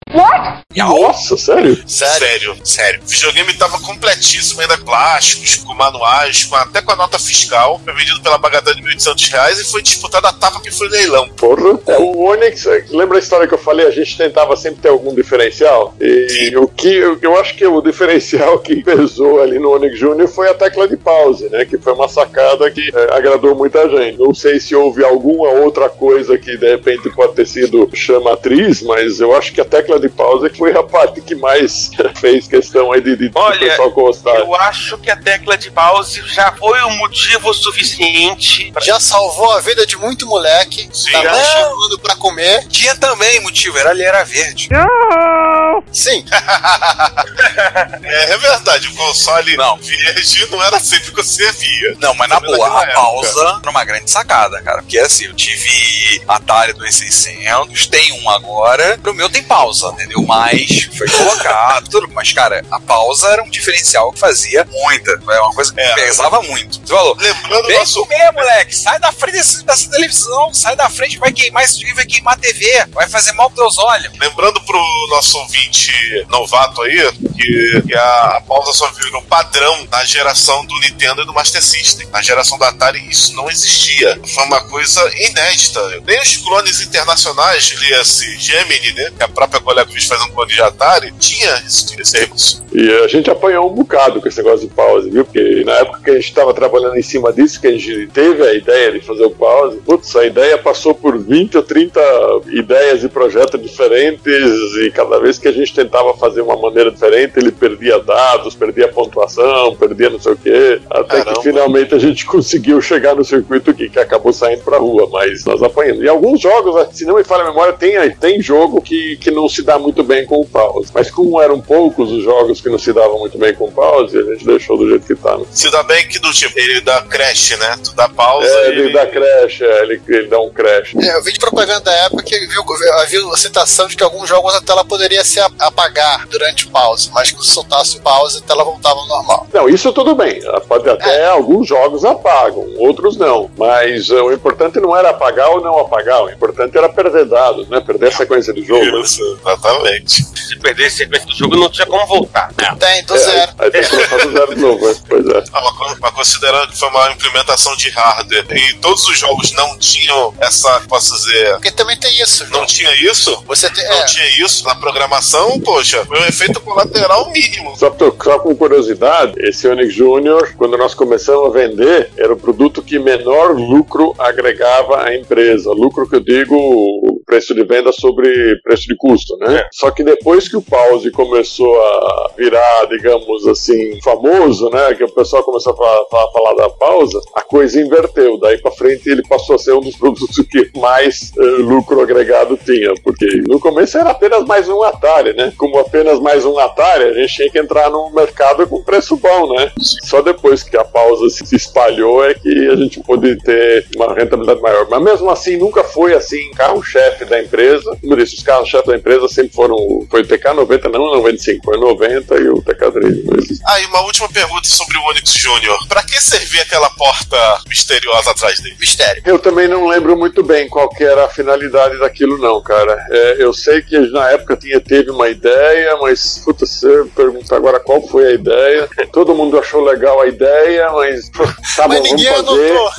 [SPEAKER 5] Nossa, sério?
[SPEAKER 4] Sério? Sério. O videogame tava completíssimo, ainda plásticos, com manuais, com, até com a nota fiscal. Foi vendido pela bagatela de 1.800 reais e foi disputado a tapa que foi leilão.
[SPEAKER 5] Porra. É, o Onix, é, lembra a história que eu falei? A gente tentava sempre ter algum diferencial. E o que eu, eu acho que o diferencial que pesou ali no Onix Jr. foi a tecla de pause, né? Que foi uma sacada que é, agradou muita gente. Não sei se houve alguma outra coisa que de repente pode ter sido chamatriz, mas eu acho que a tecla de pause foi a parte que mais fez questão aí de, de
[SPEAKER 1] Olha,
[SPEAKER 5] pessoal gostar.
[SPEAKER 1] eu acho que a tecla de pause já foi um motivo suficiente pra...
[SPEAKER 2] Já salvou a vida de muito moleque.
[SPEAKER 4] Sim.
[SPEAKER 2] Tava
[SPEAKER 3] Não.
[SPEAKER 2] chegando pra comer.
[SPEAKER 3] Tinha também motivo, era ali, era verde.
[SPEAKER 2] Sim.
[SPEAKER 4] É, é verdade, o console
[SPEAKER 3] Não.
[SPEAKER 4] verde não era sempre que você via.
[SPEAKER 3] Não, mas na boa, a
[SPEAKER 4] época.
[SPEAKER 3] pausa era uma grande sacada, cara. Porque assim, eu tive Atari 2600, tem um agora, pro meu tem pausa, entendeu? Mas foi colocado, tudo. Mas, cara, a pausa era um diferencial que fazia muita. É uma coisa que
[SPEAKER 4] É.
[SPEAKER 3] pesava muito. Você falou,
[SPEAKER 4] Lembrando
[SPEAKER 3] Vem
[SPEAKER 4] nosso
[SPEAKER 3] comer, moleque. Sai da frente desse- dessa televisão. Sai da frente, vai queimar esse vídeo, vai queimar a TV. Vai fazer mal pros teus olhos.
[SPEAKER 4] Lembrando pro nosso ouvinte novato aí que, que a, a pausa só virou padrão na geração do Nintendo e do Master System. Na geração do Atari isso não existia. Foi uma coisa inédita. Nem os clones internacionais, esse Gemini, né? Que a própria ColecoVision faz um clone de Atari, tinha esse recurso.
[SPEAKER 5] E a gente apanhou um bocado com esse negócio de pause, viu? Porque na época que a gente estava trabalhando em cima disso, que a gente teve a ideia de fazer o pause, putz, a ideia passou por 20 ou 30 ideias e projetos diferentes, e cada vez que a gente tentava fazer uma maneira diferente, ele perdia dados, perdia pontuação, perdia não sei o quê, até
[SPEAKER 4] Caramba.
[SPEAKER 5] que finalmente a gente conseguiu chegar no circuito que, que acabou saindo pra rua, mas nós apanhamos. E alguns jogos, se não me falha a memória, tem, tem jogo que, que não se dá muito bem com o pause. Mas como eram poucos os jogos que não se davam muito bem com o pause, a gente deixou do jeito que tá. Né?
[SPEAKER 4] Se dá bem que do tipo, ele dá crash, né? Tu dá pausa
[SPEAKER 5] É,
[SPEAKER 4] e
[SPEAKER 5] ele dá crash, é, ele, ele dá um crash.
[SPEAKER 2] É, eu vi de propaganda da época que viu, havia a citação de que alguns jogos a tela poderia se apagar durante o pause, mas que se soltasse o pause a tela voltava ao normal.
[SPEAKER 5] Não, isso tudo bem. Pode até alguns jogos apagam, outros não. Mas eh, o importante não era apagar ou não apagar, o importante era perder dados, né? Perder a sequência do jogo. né?
[SPEAKER 4] Isso, exatamente.
[SPEAKER 1] Se perder a sequência do jogo, não tinha como voltar.
[SPEAKER 2] Tem, do
[SPEAKER 5] É,
[SPEAKER 2] zero.
[SPEAKER 5] aí tem que começar do zero de novo, né? Pois é.
[SPEAKER 4] Ah, mas con- mas considerando que foi uma implementação de hardware e todos os jogos não tinham essa, posso dizer,
[SPEAKER 2] Porque também tem isso.
[SPEAKER 4] não tinha isso?
[SPEAKER 2] Você tem.
[SPEAKER 4] Não
[SPEAKER 2] É,
[SPEAKER 4] tinha isso na programação, poxa, foi um efeito colateral mínimo.
[SPEAKER 5] Só, só com curiosidade, esse Onix Júnior, quando nós começamos a vender, era o produto que menor lucro agregava à empresa. Lucro que eu digo, preço de venda sobre preço de custo, né? Só que depois que o Pause começou a virar, digamos assim, famoso, né? Que o pessoal começou a falar, falar- falar da pausa, a coisa inverteu. Daí pra frente ele passou a ser um dos produtos que mais eh, lucro agregado tinha. Porque no começo era apenas mais um Atari, né? Como apenas mais um Atari, a gente tinha que entrar num mercado com preço bom, né? Só depois que a pausa se espalhou é que a gente pôde ter uma rentabilidade maior. Mas mesmo assim, nunca foi assim, carro-chefe da empresa. Como eu disse, os carros-chefe da empresa sempre foram. Foi o TK90, não o 95, foi o 90 e o TK3. não existe.
[SPEAKER 4] Ah, e uma última pergunta sobre o Onix Júnior. Pra que servia aquela porta misteriosa atrás dele?
[SPEAKER 2] mistério.
[SPEAKER 5] Eu também não lembro muito bem qual que era a finalidade daquilo, não, cara. É, eu sei que na época tinha, teve uma ideia, mas, puta, se você perguntar agora qual foi a ideia, todo mundo achou legal a ideia, mas tá
[SPEAKER 2] Mas
[SPEAKER 5] bom,
[SPEAKER 2] ninguém
[SPEAKER 5] vamos fazer.
[SPEAKER 2] anotou.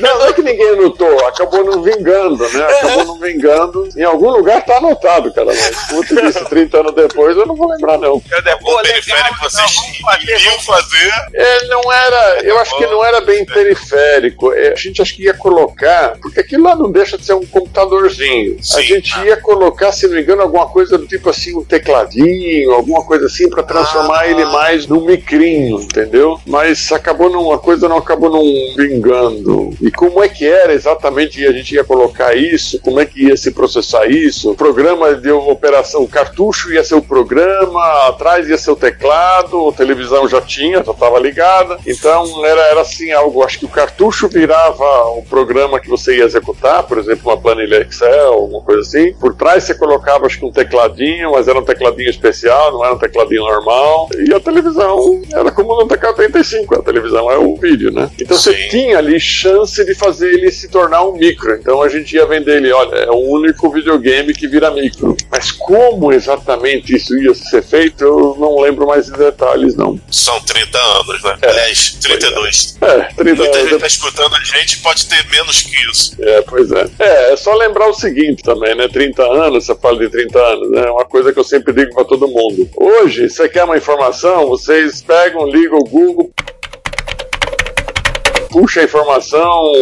[SPEAKER 5] Não, não é que ninguém notou, acabou não vingando, né? Acabou não vingando. Em algum lugar tá anotado, cara. Mas, puta, isso 30 anos depois eu não vou lembrar, não.
[SPEAKER 4] Cadê o periférico que vocês iriam fazer?
[SPEAKER 5] É, não era, eu acho que não era bem periférico. É, a gente acho que ia colocar, porque aquilo lá não deixa de ser um computadorzinho. A
[SPEAKER 4] Sim.
[SPEAKER 5] gente ia colocar, se não me engano, alguma coisa do tipo assim, um tecladinho, alguma coisa assim, pra transformar
[SPEAKER 4] Ah.
[SPEAKER 5] ele mais num micrinho, entendeu? Mas acabou não, a coisa não acabou não vingando. E como é que era exatamente que a gente ia colocar isso? Como é que ia se processar isso? O programa de operação, o cartucho ia ser o programa, atrás ia ser o teclado, a televisão já tinha, já estava ligada. Então era, era assim algo, acho que o cartucho virava o programa que você ia executar, por exemplo, uma planilha Excel, alguma coisa assim. Por trás você colocava acho que um tecladinho, mas era um tecladinho especial, não era um tecladinho normal. E a televisão era como no TK-85, a televisão é o vídeo, né? Então você
[SPEAKER 4] Sim.
[SPEAKER 5] tinha ali chance de fazer ele se tornar um micro. Então a gente ia vender ele, olha, é o único videogame que vira micro. Mas como exatamente isso ia ser feito, eu não lembro mais de detalhes, não.
[SPEAKER 4] São 30 anos, né? Aliás, 32.
[SPEAKER 5] É, 30
[SPEAKER 4] Muita
[SPEAKER 5] anos
[SPEAKER 4] gente tá escutando a gente pode ter menos que isso.
[SPEAKER 5] É, pois é. É, é só lembrar o seguinte também, né? 30 anos, você fala de 30 anos, né? É uma coisa que eu sempre digo pra todo mundo. Hoje, você quer uma informação, vocês pegam, ligam o Google, puxa a informação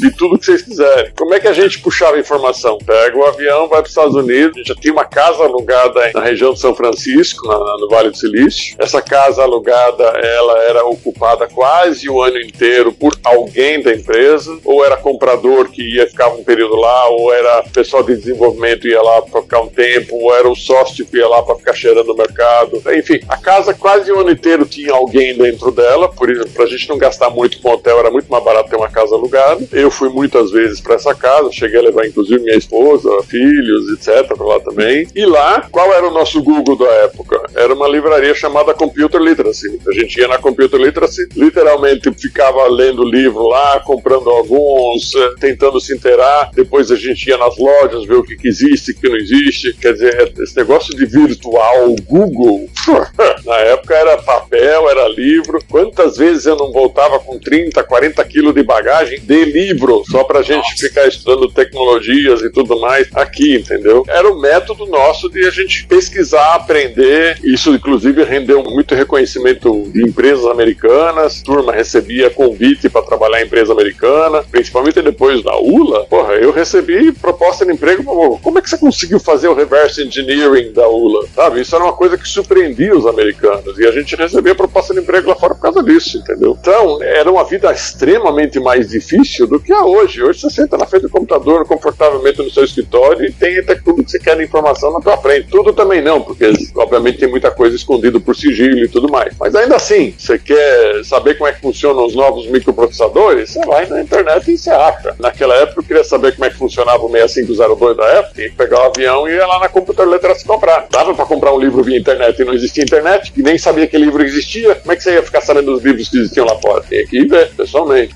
[SPEAKER 5] de tudo que vocês quiserem. Como é que a gente puxava a informação? Pega o avião, vai para os Estados Unidos. A gente já tinha uma casa alugada na região de São Francisco, na- no Vale do Silício. Essa casa alugada, ela era ocupada quase o ano inteiro por alguém da empresa, ou era comprador que ia ficar um período lá, ou era pessoal de desenvolvimento ia lá para ficar um tempo, ou era o sócio que ia lá para ficar cheirando o mercado. Enfim, a casa quase o ano inteiro tinha alguém dentro dela, por isso, pra gente não gastar muito com hotel, era muito mais barato ter uma casa alugada. Eu fui muitas vezes para essa casa, cheguei a levar inclusive minha esposa, filhos, etc, para lá também. E lá, qual era o nosso Google da época? Era uma livraria chamada Computer Literacy. A gente ia na Computer Literacy, literalmente ficava lendo livro lá, comprando alguns, eh, tentando se inteirar. Depois a gente ia nas lojas ver o que, que existe, o que não existe. Quer dizer, esse negócio de virtual Google, na época era papel, era livro. Quantas vezes eu não voltava com 30, 40 quilos de bagagem de livro, só pra gente ficar estudando tecnologias e tudo mais aqui, entendeu? Era o método nosso de a gente pesquisar, aprender. Isso, inclusive, rendeu muito reconhecimento de empresas americanas. Turma recebia convite para trabalhar em empresa americana, principalmente depois da ULA. Porra, eu recebi proposta de emprego. Como é que você conseguiu fazer o reverse engineering da ULA? Sabe? Isso era uma coisa que surpreendia os americanos. E a gente recebia proposta de emprego lá fora por causa disso, entendeu? Então, era uma vida extremamente mais difícil do que a hoje. Hoje você senta na frente do computador confortavelmente no seu escritório e tem até tudo que você quer de informação na tua frente. Tudo também não, porque obviamente tem muita coisa escondida por sigilo e tudo mais. Mas ainda assim, você quer saber como é que funcionam os novos microprocessadores? Você vai na internet e você acha. Naquela época eu queria saber como é que funcionava o 6502 da época, tinha que pegar o avião e ir lá na Computer Letras comprar. Dava pra comprar um livro via internet e não existia internet, e nem sabia que livro existia. Como é que você ia ficar sabendo dos livros que existiam lá fora? Tinha que ver,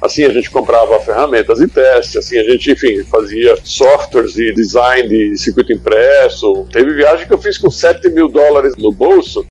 [SPEAKER 5] Assim a gente comprava ferramentas e testes, assim a gente, enfim, fazia softwares e design de circuito impresso. Teve viagem que eu fiz com 7 mil dólares no bolso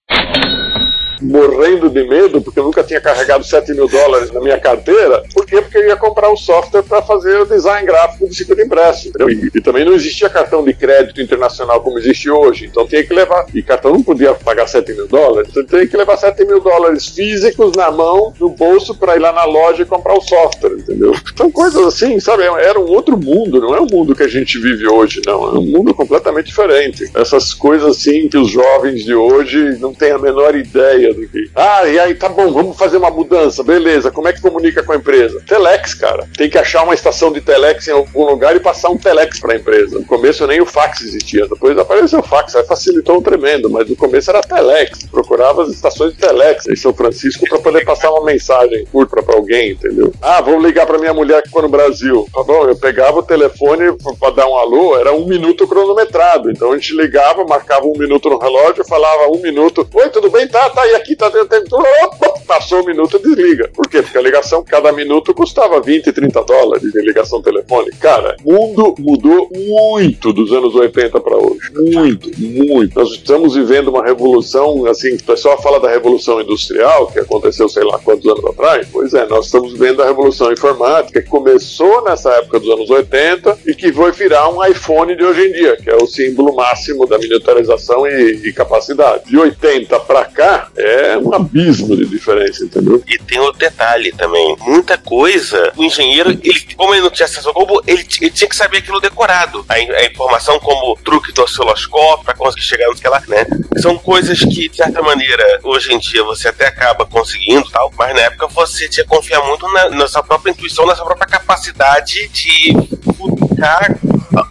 [SPEAKER 5] morrendo de medo, porque eu nunca tinha carregado 7 mil dólares na minha carteira. Por quê? Porque eu ia comprar o software para fazer o design gráfico do circuito impresso. E, e também não existia cartão de crédito internacional como existe hoje. Então tinha que levar. E cartão não podia pagar 7 mil dólares. Então tinha que levar 7 mil dólares físicos na mão, no bolso, para ir lá na loja e comprar o software, entendeu? São coisas assim, sabe? Era um outro mundo, não é o mundo que a gente vive hoje, não. É um mundo completamente diferente. Essas coisas assim que os jovens de hoje não têm a menor ideia Ah, e aí tá bom, vamos fazer uma mudança, beleza. Como é que comunica com a empresa? Telex, cara. Tem que achar uma estação de telex em algum lugar e passar um telex para a empresa. No começo nem o fax existia, depois apareceu o fax, aí facilitou um tremendo, mas no começo era telex. Procurava as estações de telex em São Francisco para poder passar uma mensagem curta para alguém, entendeu? Ah, vou ligar para minha mulher que ficou no Brasil. Tá bom, eu pegava o telefone para dar um alô, era um minuto cronometrado. Então a gente ligava, marcava um minuto no relógio, falava um minuto. Oi, tudo bem? Tá, tá, e aqui tá. tá, tá, passou o minuto, desliga. Por quê? Porque a ligação, cada minuto custava 20, 30 dólares de ligação telefônica. Cara, o mundo mudou muito dos anos 80 para hoje. Muito, muito. Nós estamos vivendo uma revolução, assim, o pessoal fala da revolução industrial, que aconteceu sei lá quantos anos atrás. Pois é, nós estamos vendo a revolução informática, que começou nessa época dos anos 80 e que vai virar um iPhone de hoje em dia, que é o símbolo máximo da miniaturização e, e capacidade. De 80 para cá é um abismo de diferença, entendeu?
[SPEAKER 1] E tem outro detalhe também. Muita coisa, o engenheiro, ele, como ele não tinha acesso ao globo, ele, ele tinha que saber aquilo decorado. A, a informação como truque do osciloscópio para conseguir chegar naquela, né? São coisas que, de certa maneira, hoje em dia você até acaba conseguindo tal, mas na época você tinha que confiar muito na, na sua própria intuição, na sua própria capacidade de futucar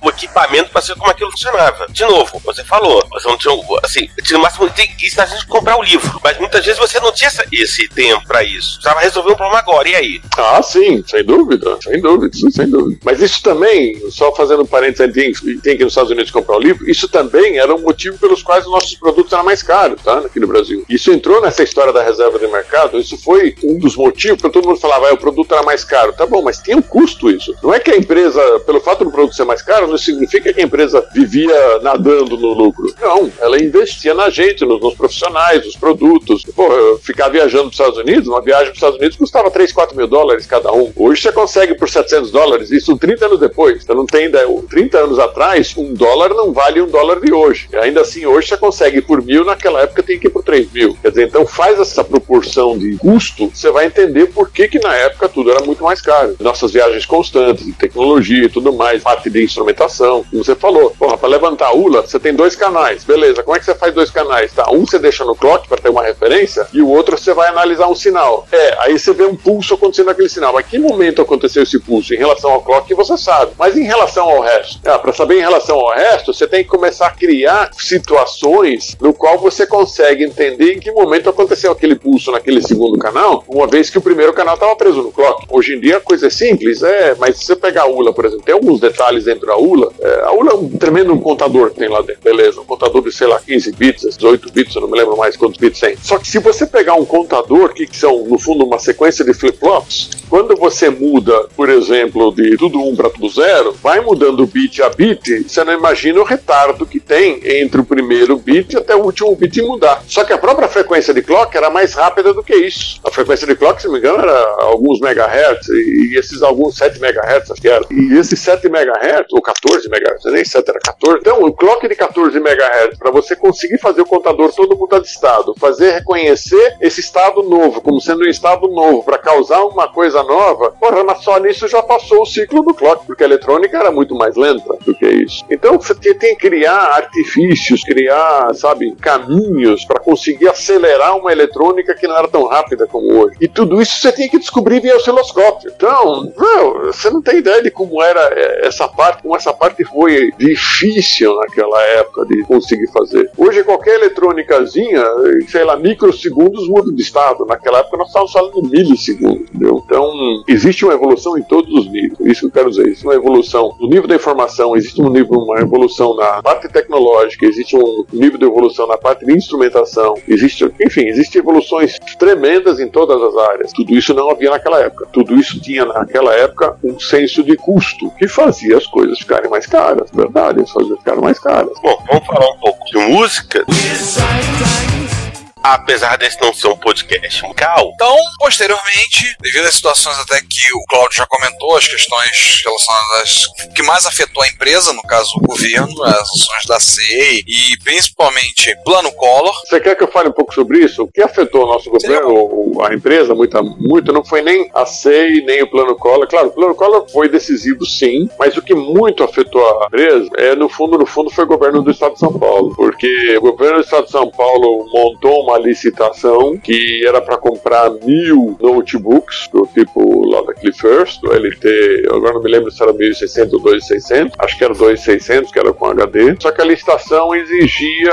[SPEAKER 1] o equipamento para saber como aquilo funcionava. De novo, você falou, você não tinha, assim, tinha no máximo isso a gente comprar o livro, mas muitas vezes você não tinha esse tempo para isso. Precisava resolver um problema agora, e aí?
[SPEAKER 5] Ah, sim, sem dúvida, sem dúvida, sem dúvida. Mas isso também, só fazendo parênteses, tem, tem que nos Estados Unidos comprar o livro, isso também era um motivo pelos quais os nossos produtos eram mais caros, tá? Aqui no Brasil. Isso entrou nessa história da reserva de mercado, isso foi um dos motivos para todo mundo falava, ah, o produto era mais caro. Tá bom, mas tem um custo isso. Não é que a empresa, pelo fato do produto ser mais caro, não significa que a empresa vivia nadando no lucro. Não, ela investia na gente, nos, nos profissionais, nos produtos. Pô, ficar viajando para os Estados Unidos, uma viagem para os Estados Unidos custava 3, 4 mil dólares cada um. Hoje você consegue por 700 dólares, isso 30 anos depois. Você não tem ideia. 30 anos atrás, um dólar não vale um dólar de hoje. Ainda assim, hoje você consegue por mil, naquela época tem que ir por 3 mil. Quer dizer, então faz essa proporção de custo, você vai entender por que, que na época tudo era muito mais caro. Nossas viagens constantes, de tecnologia e tudo mais, parte de instrumentação, como você falou. Porra, para levantar a ULA, você tem dois canais. Beleza, como é que você faz dois canais? Tá, um você deixa no clock para ter uma referência e o outro você vai analisar um sinal. É, aí você vê um pulso acontecendo naquele sinal. Mas que momento aconteceu esse pulso? Em relação ao clock, você sabe. Mas em relação ao resto? Ah, para saber em relação ao resto, você tem que começar a criar situações no qual você consegue entender em que momento aconteceu aquele pulso naquele segundo canal, uma vez que o primeiro canal estava preso no clock. Hoje em dia a coisa é simples, é, mas se você pegar a ULA, por exemplo, tem alguns detalhes dentro da ULA. É, a ULA é um tremendo contador que tem lá dentro, beleza, um contador de, sei lá, 15 bits, 18 bits, eu não me lembro mais quantos bits tem. Só que se você pegar um contador, que são, no fundo, uma sequência de flip-flops, quando você muda, por exemplo, de tudo 1 para tudo 0, vai mudando bit a bit, você não imagina o retardo que tem entre o primeiro bit até o último bit mudar. Só que a própria frequência de clock era mais rápida do que isso. A frequência de clock, se não me engano, era alguns megahertz, e esses alguns 7 megahertz, acho que era. E esses 7 megahertz, ou 14 megahertz, nem 7 era 14. Então, o clock de 14 megahertz, para você conseguir fazer o contador todo mudar de estado, fazer reconhecer esse estado novo como sendo um estado novo, para causar uma coisa nova, porra, mas só nisso já passou o ciclo do clock, porque a eletrônica era muito mais lenta do que isso. Então, você tem que criar artifícios, criar, sabe, caminhos para conseguir acelerar uma eletrônica que não era tão rápida como hoje. E tudo isso você tem que descobrir via osciloscópio. Então, meu, você não tem ideia de como era é, essa parte, essa parte foi difícil naquela época de conseguir fazer. Hoje, qualquer eletrônicazinha, sei lá, microsegundos muda de estado. Naquela época nós estávamos falando milissegundos, entendeu? Então, existe uma evolução em todos os níveis. Isso que eu quero dizer. Existe uma evolução no nível da informação, existe um nível, uma evolução na parte tecnológica, existe um nível de evolução na parte de instrumentação, existe, enfim, existem evoluções tremendas em todas as áreas. Tudo isso não havia naquela época. Tudo isso tinha naquela época um senso de custo que fazia as coisas ficarem mais caras, verdade, as coisas ficaram mais caras.
[SPEAKER 1] Bom, vamos falar um pouco de música. Apesar desse não ser um podcast musical,
[SPEAKER 3] Então, posteriormente, devido às situações até que o Claudio já comentou, as questões relacionadas que mais afetou a empresa, no caso o governo, as ações da CEI e principalmente Plano Collor.
[SPEAKER 5] Você quer que eu fale um pouco sobre isso? O que afetou o nosso governo, ou a empresa, muita, muito, não foi nem a SEI, nem o Plano Collor. Claro, o Plano Collor foi decisivo sim, mas o que muito afetou a empresa, é, no fundo, no fundo, foi o governo do Estado de São Paulo. Porque o governo do Estado de São Paulo montou uma licitação que era para comprar mil notebooks do tipo da Cliffhurst, do LT, agora não me lembro se era 1600 ou 2600, acho que era 2600, que era com HD. Só que a licitação exigia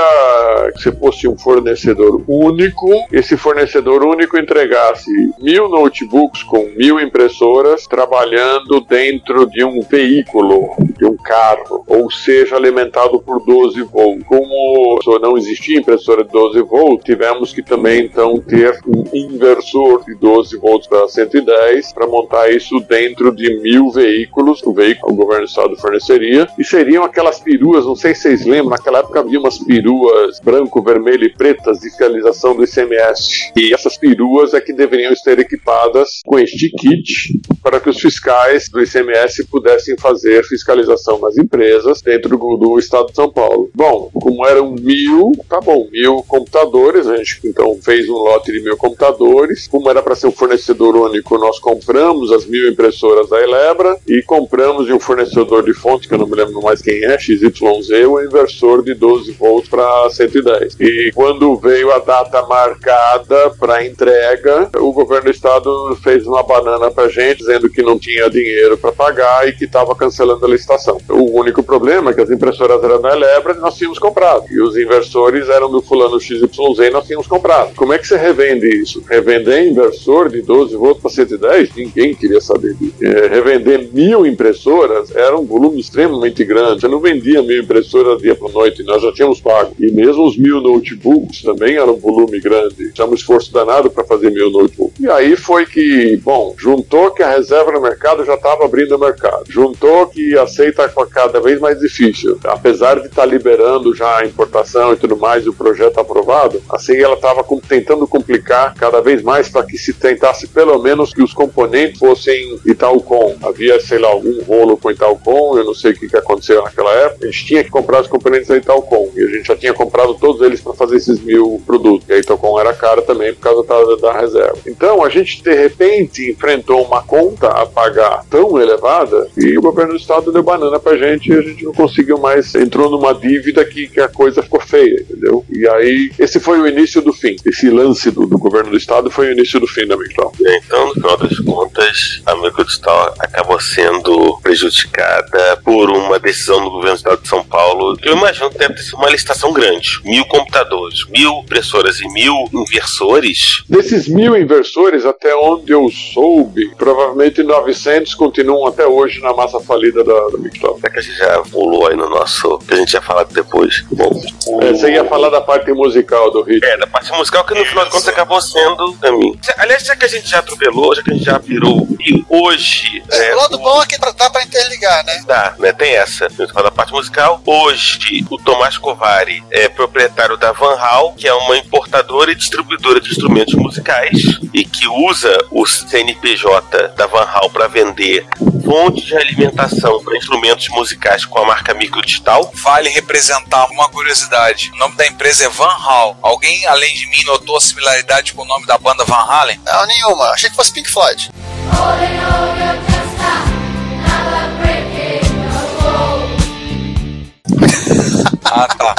[SPEAKER 5] que você fosse um fornecedor único, esse fornecedor único entregasse mil notebooks com mil impressoras trabalhando dentro de um veículo, de um carro, ou seja, alimentado por 12 volts. Como não existia impressora de 12 volts, tiveram tivemos que também então ter um inversor de 12 volts para 110 para montar isso dentro de mil veículos, o veículo o governo do estado forneceria, e seriam aquelas peruas, não sei se vocês lembram, naquela época havia umas peruas branco, vermelho e pretas de fiscalização do ICMS. E essas peruas é que deveriam estar equipadas com este kit para que os fiscais do ICMS pudessem fazer fiscalização nas empresas dentro do, do estado de São Paulo. Bom, como eram mil, tá bom, mil computadores, a então fez um lote de mil computadores. Como era para ser um fornecedor único, nós compramos as mil impressoras da Elebra e compramos de um fornecedor de fonte, que eu não me lembro mais quem é, XYZ, o inversor de 12 volts para 110. E quando veio a data marcada para entrega, o governo do estado fez uma banana para gente, dizendo que não tinha dinheiro para pagar e que estava cancelando a licitação. O único problema é que as impressoras eram da Elebra e nós tínhamos comprado. E os inversores eram do fulano XYZ e nós tínhamos comprado. Como é que você revende isso? Revender inversor de 12 volts para 110? Ninguém queria saber disso. É, revender mil impressoras era um volume extremamente grande. Você não vendia mil impressoras dia para noite, nós já tínhamos pago. E mesmo os mil notebooks também eram um volume grande. Tinha um esforço danado para fazer mil notebooks. E aí foi que, bom, juntou que a reserva no mercado já estava abrindo o mercado. Juntou que aceita cada vez mais difícil. Apesar de estar tá liberando já a importação e tudo mais, o projeto aprovado, assim ela estava tentando complicar cada vez mais para que se tentasse pelo menos que os componentes fossem Itaúcom. Havia, sei lá, algum rolo com Itaúcom, eu não sei o que, que aconteceu naquela época. A gente tinha que comprar os componentes da Itaúcom e a gente já tinha comprado todos eles para fazer esses mil produtos. E a Itaúcom era cara também por causa da, da reserva. Então a gente de repente enfrentou uma conta a pagar tão elevada e o governo do estado deu banana pra gente e a gente não conseguiu mais, entrou numa dívida que, que a coisa ficou feia, entendeu? E aí, esse foi o início do fim. Esse lance do, do governo do estado foi o início do fim da Mictal.
[SPEAKER 1] Então, no final das contas, a Microdistal acabou sendo prejudicada por uma decisão do governo do estado de São Paulo, que eu imagino que deve ter sido uma licitação grande. Mil computadores, mil impressoras e mil inversores.
[SPEAKER 5] Desses mil inversores, até onde eu soube, provavelmente 900 continuam até hoje na massa falida da, da Mictal.
[SPEAKER 1] É que a gente já pulou aí no nosso. que a gente ia falar depois. Bom, o...
[SPEAKER 5] É, você ia falar da parte musical do hit.
[SPEAKER 1] É, da parte musical que no final de contas acabou sendo também. Aliás, já que a gente já atropelou, já que a gente já virou. E hoje.
[SPEAKER 2] É, o lado bom é que dá pra interligar, né?
[SPEAKER 1] Dá, né? Tem essa. A gente fala da parte musical. Hoje, o Tomás Covari é proprietário da Van Hal, que é uma importadora e distribuidora de instrumentos musicais e que usa o CNPJ da Van Hal para vender fontes de alimentação para instrumentos musicais com a marca Microdistal.
[SPEAKER 3] Vale representar uma curiosidade. O nome da empresa é Van Hal. Alguém além de mim notou a similaridade com o nome da banda Van Halen?
[SPEAKER 2] Não, nenhuma. Achei que fosse Pink Floyd.
[SPEAKER 3] Ah, tá.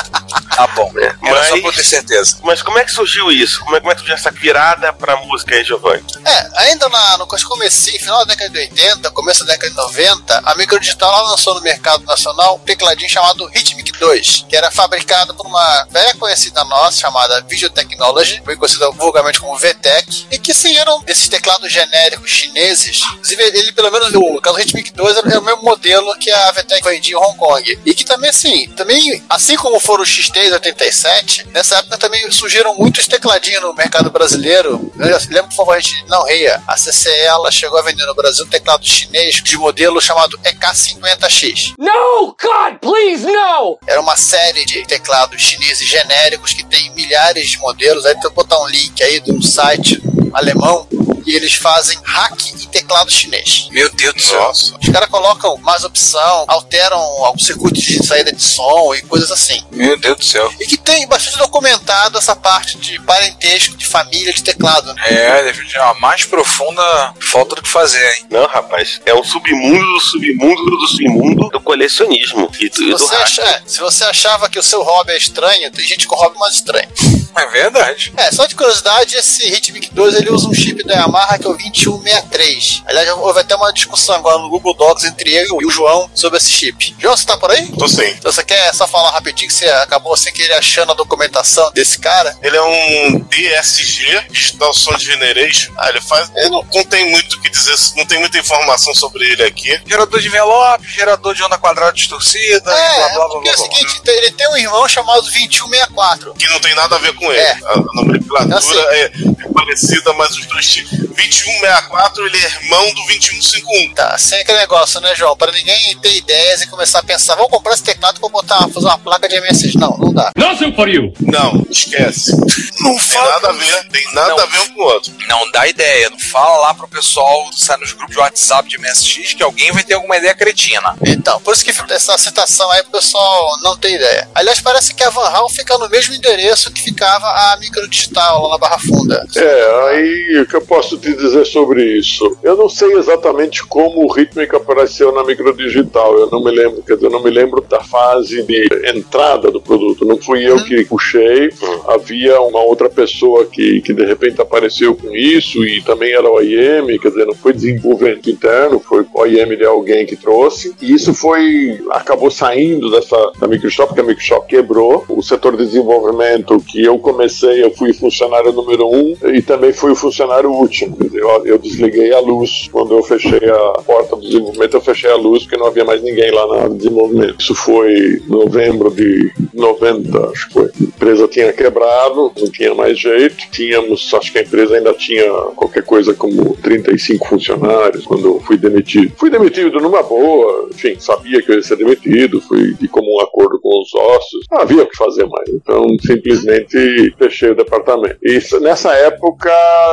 [SPEAKER 3] Tá bom.
[SPEAKER 1] É,
[SPEAKER 3] Era só pra ter certeza.
[SPEAKER 1] Mas como é que surgiu isso? Como é, como é que surgiu essa virada pra música aí, Giovanni?
[SPEAKER 2] É, ainda na, no comecinho, final da década de 80, começo da década de 90, a Microdigital lançou no mercado nacional um tecladinho chamado Rhythmic 2, que era fabricado por uma velha conhecida nossa chamada Video Technology, foi conhecida vulgarmente como VTEC, e que sim, eram esses teclados genéricos chineses. Inclusive, ele, pelo menos, o caso Rhythmic 2 é o mesmo modelo que a VTEC vendia em Hong Kong. E que também, assim, também, assim como foram os X387, nessa época também surgiram muitos tecladinhos no mercado brasileiro. Eu lembro, por favor, a gente não ria. A CCE ela chegou a vender no Brasil um teclado chinês de modelo chamado EK50X.
[SPEAKER 6] No, God, please, no!
[SPEAKER 2] Era uma série de teclados chineses genéricos que tem milhares de modelos. Aí tu botar um link aí de um site alemão e eles fazem hack em teclado chinês.
[SPEAKER 3] Meu Deus do céu.
[SPEAKER 4] Nossa.
[SPEAKER 2] Os caras colocam mais opção, alteram alguns circuitos de saída de som e coisas assim.
[SPEAKER 3] Meu Deus do céu.
[SPEAKER 2] E que tem bastante documentado essa parte de parentesco, de família de teclado. Né?
[SPEAKER 3] É, definitivamente, a mais profunda falta do que fazer, hein?
[SPEAKER 1] Não, rapaz, é um submundo do submundo do submundo do colecionismo. E, do-
[SPEAKER 2] Se
[SPEAKER 1] e do
[SPEAKER 2] você,
[SPEAKER 1] hack.
[SPEAKER 2] acha- é, se você achava que o seu hobby é estranho, tem gente com hobby mais estranho.
[SPEAKER 3] É verdade.
[SPEAKER 2] É, só de curiosidade, esse Rhythmic 2 ele usa um chip da Yamaha, que é o 2163. Aliás, houve até uma discussão agora no Google Docs entre eu e o João sobre esse chip. João, você tá por aí?
[SPEAKER 4] Tô sim.
[SPEAKER 2] Então você quer só falar rapidinho que você acabou sem querer achando a documentação desse cara?
[SPEAKER 4] Ele é um DSG, Digital Sound Generation. Ah, ele faz. Ele não, não tem muito o que dizer, não tem muita informação sobre ele aqui.
[SPEAKER 3] Gerador de envelope, gerador de onda quadrada distorcida,
[SPEAKER 2] É,
[SPEAKER 3] blá blá blá
[SPEAKER 2] porque
[SPEAKER 3] blá.
[SPEAKER 2] é o
[SPEAKER 3] blá.
[SPEAKER 2] seguinte, ele tem um irmão chamado 2164.
[SPEAKER 4] Que não tem nada a ver com ele.
[SPEAKER 2] É.
[SPEAKER 4] A nomenclatura
[SPEAKER 2] Eu sei.
[SPEAKER 4] é, é parecida, mas os dois tipos. 2164, ele é irmão do 2151.
[SPEAKER 2] Tá, sem aquele negócio, né, João? Pra ninguém ter ideias e começar a pensar, vamos comprar esse teclado pra botar, fazer uma placa de MSX. Não, não dá.
[SPEAKER 6] Nothing for you.
[SPEAKER 4] Não, esquece.
[SPEAKER 3] Não
[SPEAKER 4] Tem
[SPEAKER 3] fala.
[SPEAKER 4] nada a ver, tem nada
[SPEAKER 3] Não.
[SPEAKER 4] a ver um com o outro.
[SPEAKER 3] Não dá ideia. Não fala lá pro pessoal, sai nos grupos de WhatsApp de MSX que alguém vai ter alguma ideia cretina.
[SPEAKER 2] Então, por isso que essa citação aí, o pessoal não tem ideia. Aliás, parece que a Van Hal fica no mesmo endereço que ficava a Microdigital lá na Barra Funda.
[SPEAKER 5] É, aí o que eu posso te dizer sobre isso? Eu não sei exatamente como o Rhythmic apareceu na microdigital, eu não me lembro, quer dizer, eu não me lembro da fase de entrada do produto, não fui eu que puxei, havia uma outra pessoa que, que de repente apareceu com isso e também era o IM, quer dizer, não foi desenvolvimento interno, foi o IM de alguém que trouxe, e isso foi, acabou saindo dessa, da Microsoft, porque a Microsoft quebrou, o setor de desenvolvimento que eu comecei, eu fui funcionário número um e também fui o funcionário último. Eu, eu desliguei a luz quando eu fechei a porta do desenvolvimento, eu fechei a luz porque não havia mais ninguém lá na área de desenvolvimento. Isso foi em novembro de 90, acho que foi. A empresa tinha quebrado, não tinha mais jeito. Tínhamos, acho que a empresa ainda tinha qualquer coisa como 35 funcionários quando eu fui demitido. Fui demitido numa boa, enfim, sabia que eu ia ser demitido, fui de comum acordo com os sócios. Não havia o que fazer mais. Então, simplesmente fechei o departamento. E nessa época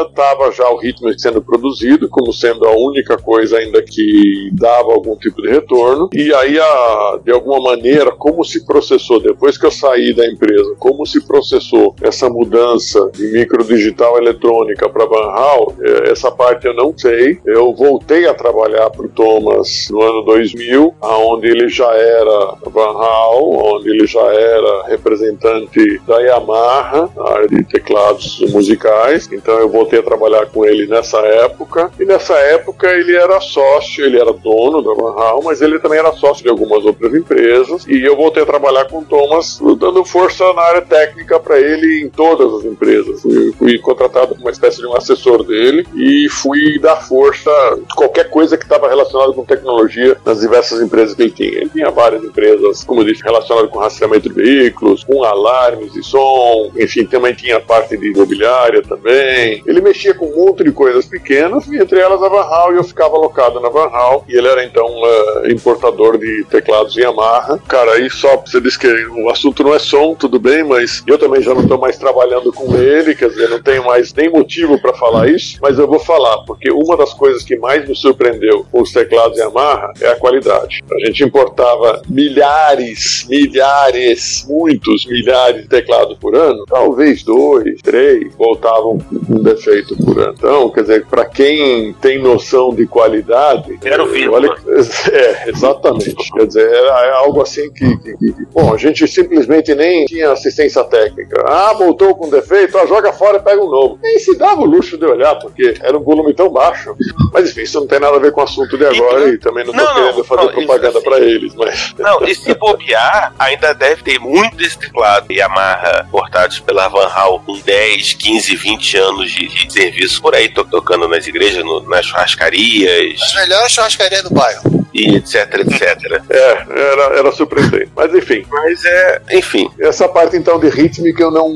[SPEAKER 5] estava já o ritmo sendo produzido, como sendo a única coisa ainda que dava algum tipo de retorno. E aí, a, de alguma maneira, como se processou, depois que eu saí da empresa, como se processou essa mudança de microdigital eletrônica para Van Hal, eh, essa parte eu não sei. Eu voltei a trabalhar para o Thomas no ano 2000, onde ele já era Van Hal, onde ele já era representante da Yamaha, na área de teclados musicais. Então eu voltei a trabalhar com ele nessa época. E nessa época ele era sócio, ele era dono da Van Hal, mas ele também era sócio de algumas outras empresas. E eu voltei a trabalhar com o Thomas, dando força na área técnica para ele em todas as empresas. Fui, fui contratado como uma espécie de um assessor dele e fui dar força qualquer coisa que estava relacionada com tecnologia nas diversas empresas que ele tinha. Ele tinha várias empresas, como eu disse, relacionadas com rastreamento de veículos, com alarmes e som, enfim, também tinha parte de imobiliária também. Ele mexia com um monte de coisas pequenas, e entre elas a Van Hal, e eu ficava alocado na Van Hal, e ele era então eh, importador de teclados Yamaha. Cara, aí só você disse que o assunto não é som, tudo bem, mas eu também já não estou mais trabalhando com ele, quer dizer, não tenho mais nem motivo para falar isso, mas eu vou falar, porque uma das coisas que mais me surpreendeu com os teclados Yamaha é a qualidade. A gente importava milhares, milhares, muitos milhares de teclados por ano, talvez dois, três, voltavam com defeito por ano. Então, quer dizer, para quem tem noção de qualidade,
[SPEAKER 1] Era o vírgula.
[SPEAKER 5] olha, é, exatamente. Quer dizer, era algo assim que, que- que- bom, a gente simplesmente nem tinha assistência técnica. Ah, voltou com defeito, ah, joga fora e pega um novo. Nem se dava o luxo de olhar, porque era um volume tão baixo. Mas enfim, isso não tem nada a ver com o assunto de agora e, também não tô
[SPEAKER 1] Não, não,
[SPEAKER 5] querendo fazer
[SPEAKER 1] não,
[SPEAKER 5] propaganda
[SPEAKER 1] assim-
[SPEAKER 5] pra eles, mas.
[SPEAKER 1] Não, e se bobear, ainda deve ter muito desse teclado Yamaha portados pela Van Hal com 10, 15, 20 anos de, de serviço por aí, to- tocando nas igrejas, no- nas churrascarias
[SPEAKER 2] As melhores churrascarias do bairro.
[SPEAKER 1] E etc, etc.
[SPEAKER 5] É, era, era surpreendente. Mas enfim,
[SPEAKER 1] Mas é, enfim,
[SPEAKER 5] essa parte então de rítmica eu não.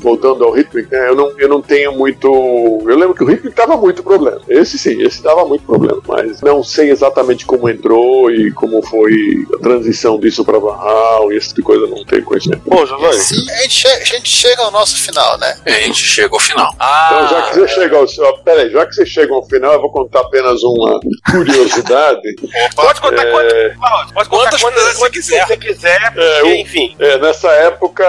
[SPEAKER 5] Voltando ao rítmico, né, eu, não, eu não tenho muito. Eu lembro que o rítmico dava muito problema. Esse sim, esse dava muito problema. Mas não sei exatamente como entrou e como foi a transição disso para Van e esse tipo de coisa, não tenho conhecimento.
[SPEAKER 1] Bom, Giovanni,
[SPEAKER 2] Sim, a gente, che- a gente chega ao nosso final, né?
[SPEAKER 3] A gente chega ao final.
[SPEAKER 5] Então,
[SPEAKER 3] Ah,
[SPEAKER 5] já que você chega ao. Peraí, já que você chega ao final, eu vou contar apenas uma curiosidade. Curiosidade.
[SPEAKER 1] Pode contar
[SPEAKER 5] É.
[SPEAKER 1] quantas, pode contar
[SPEAKER 3] Quantas
[SPEAKER 1] quantas,
[SPEAKER 3] você quiser.
[SPEAKER 1] você quiser, porque,
[SPEAKER 5] É, o-
[SPEAKER 1] enfim.
[SPEAKER 5] É, nessa época,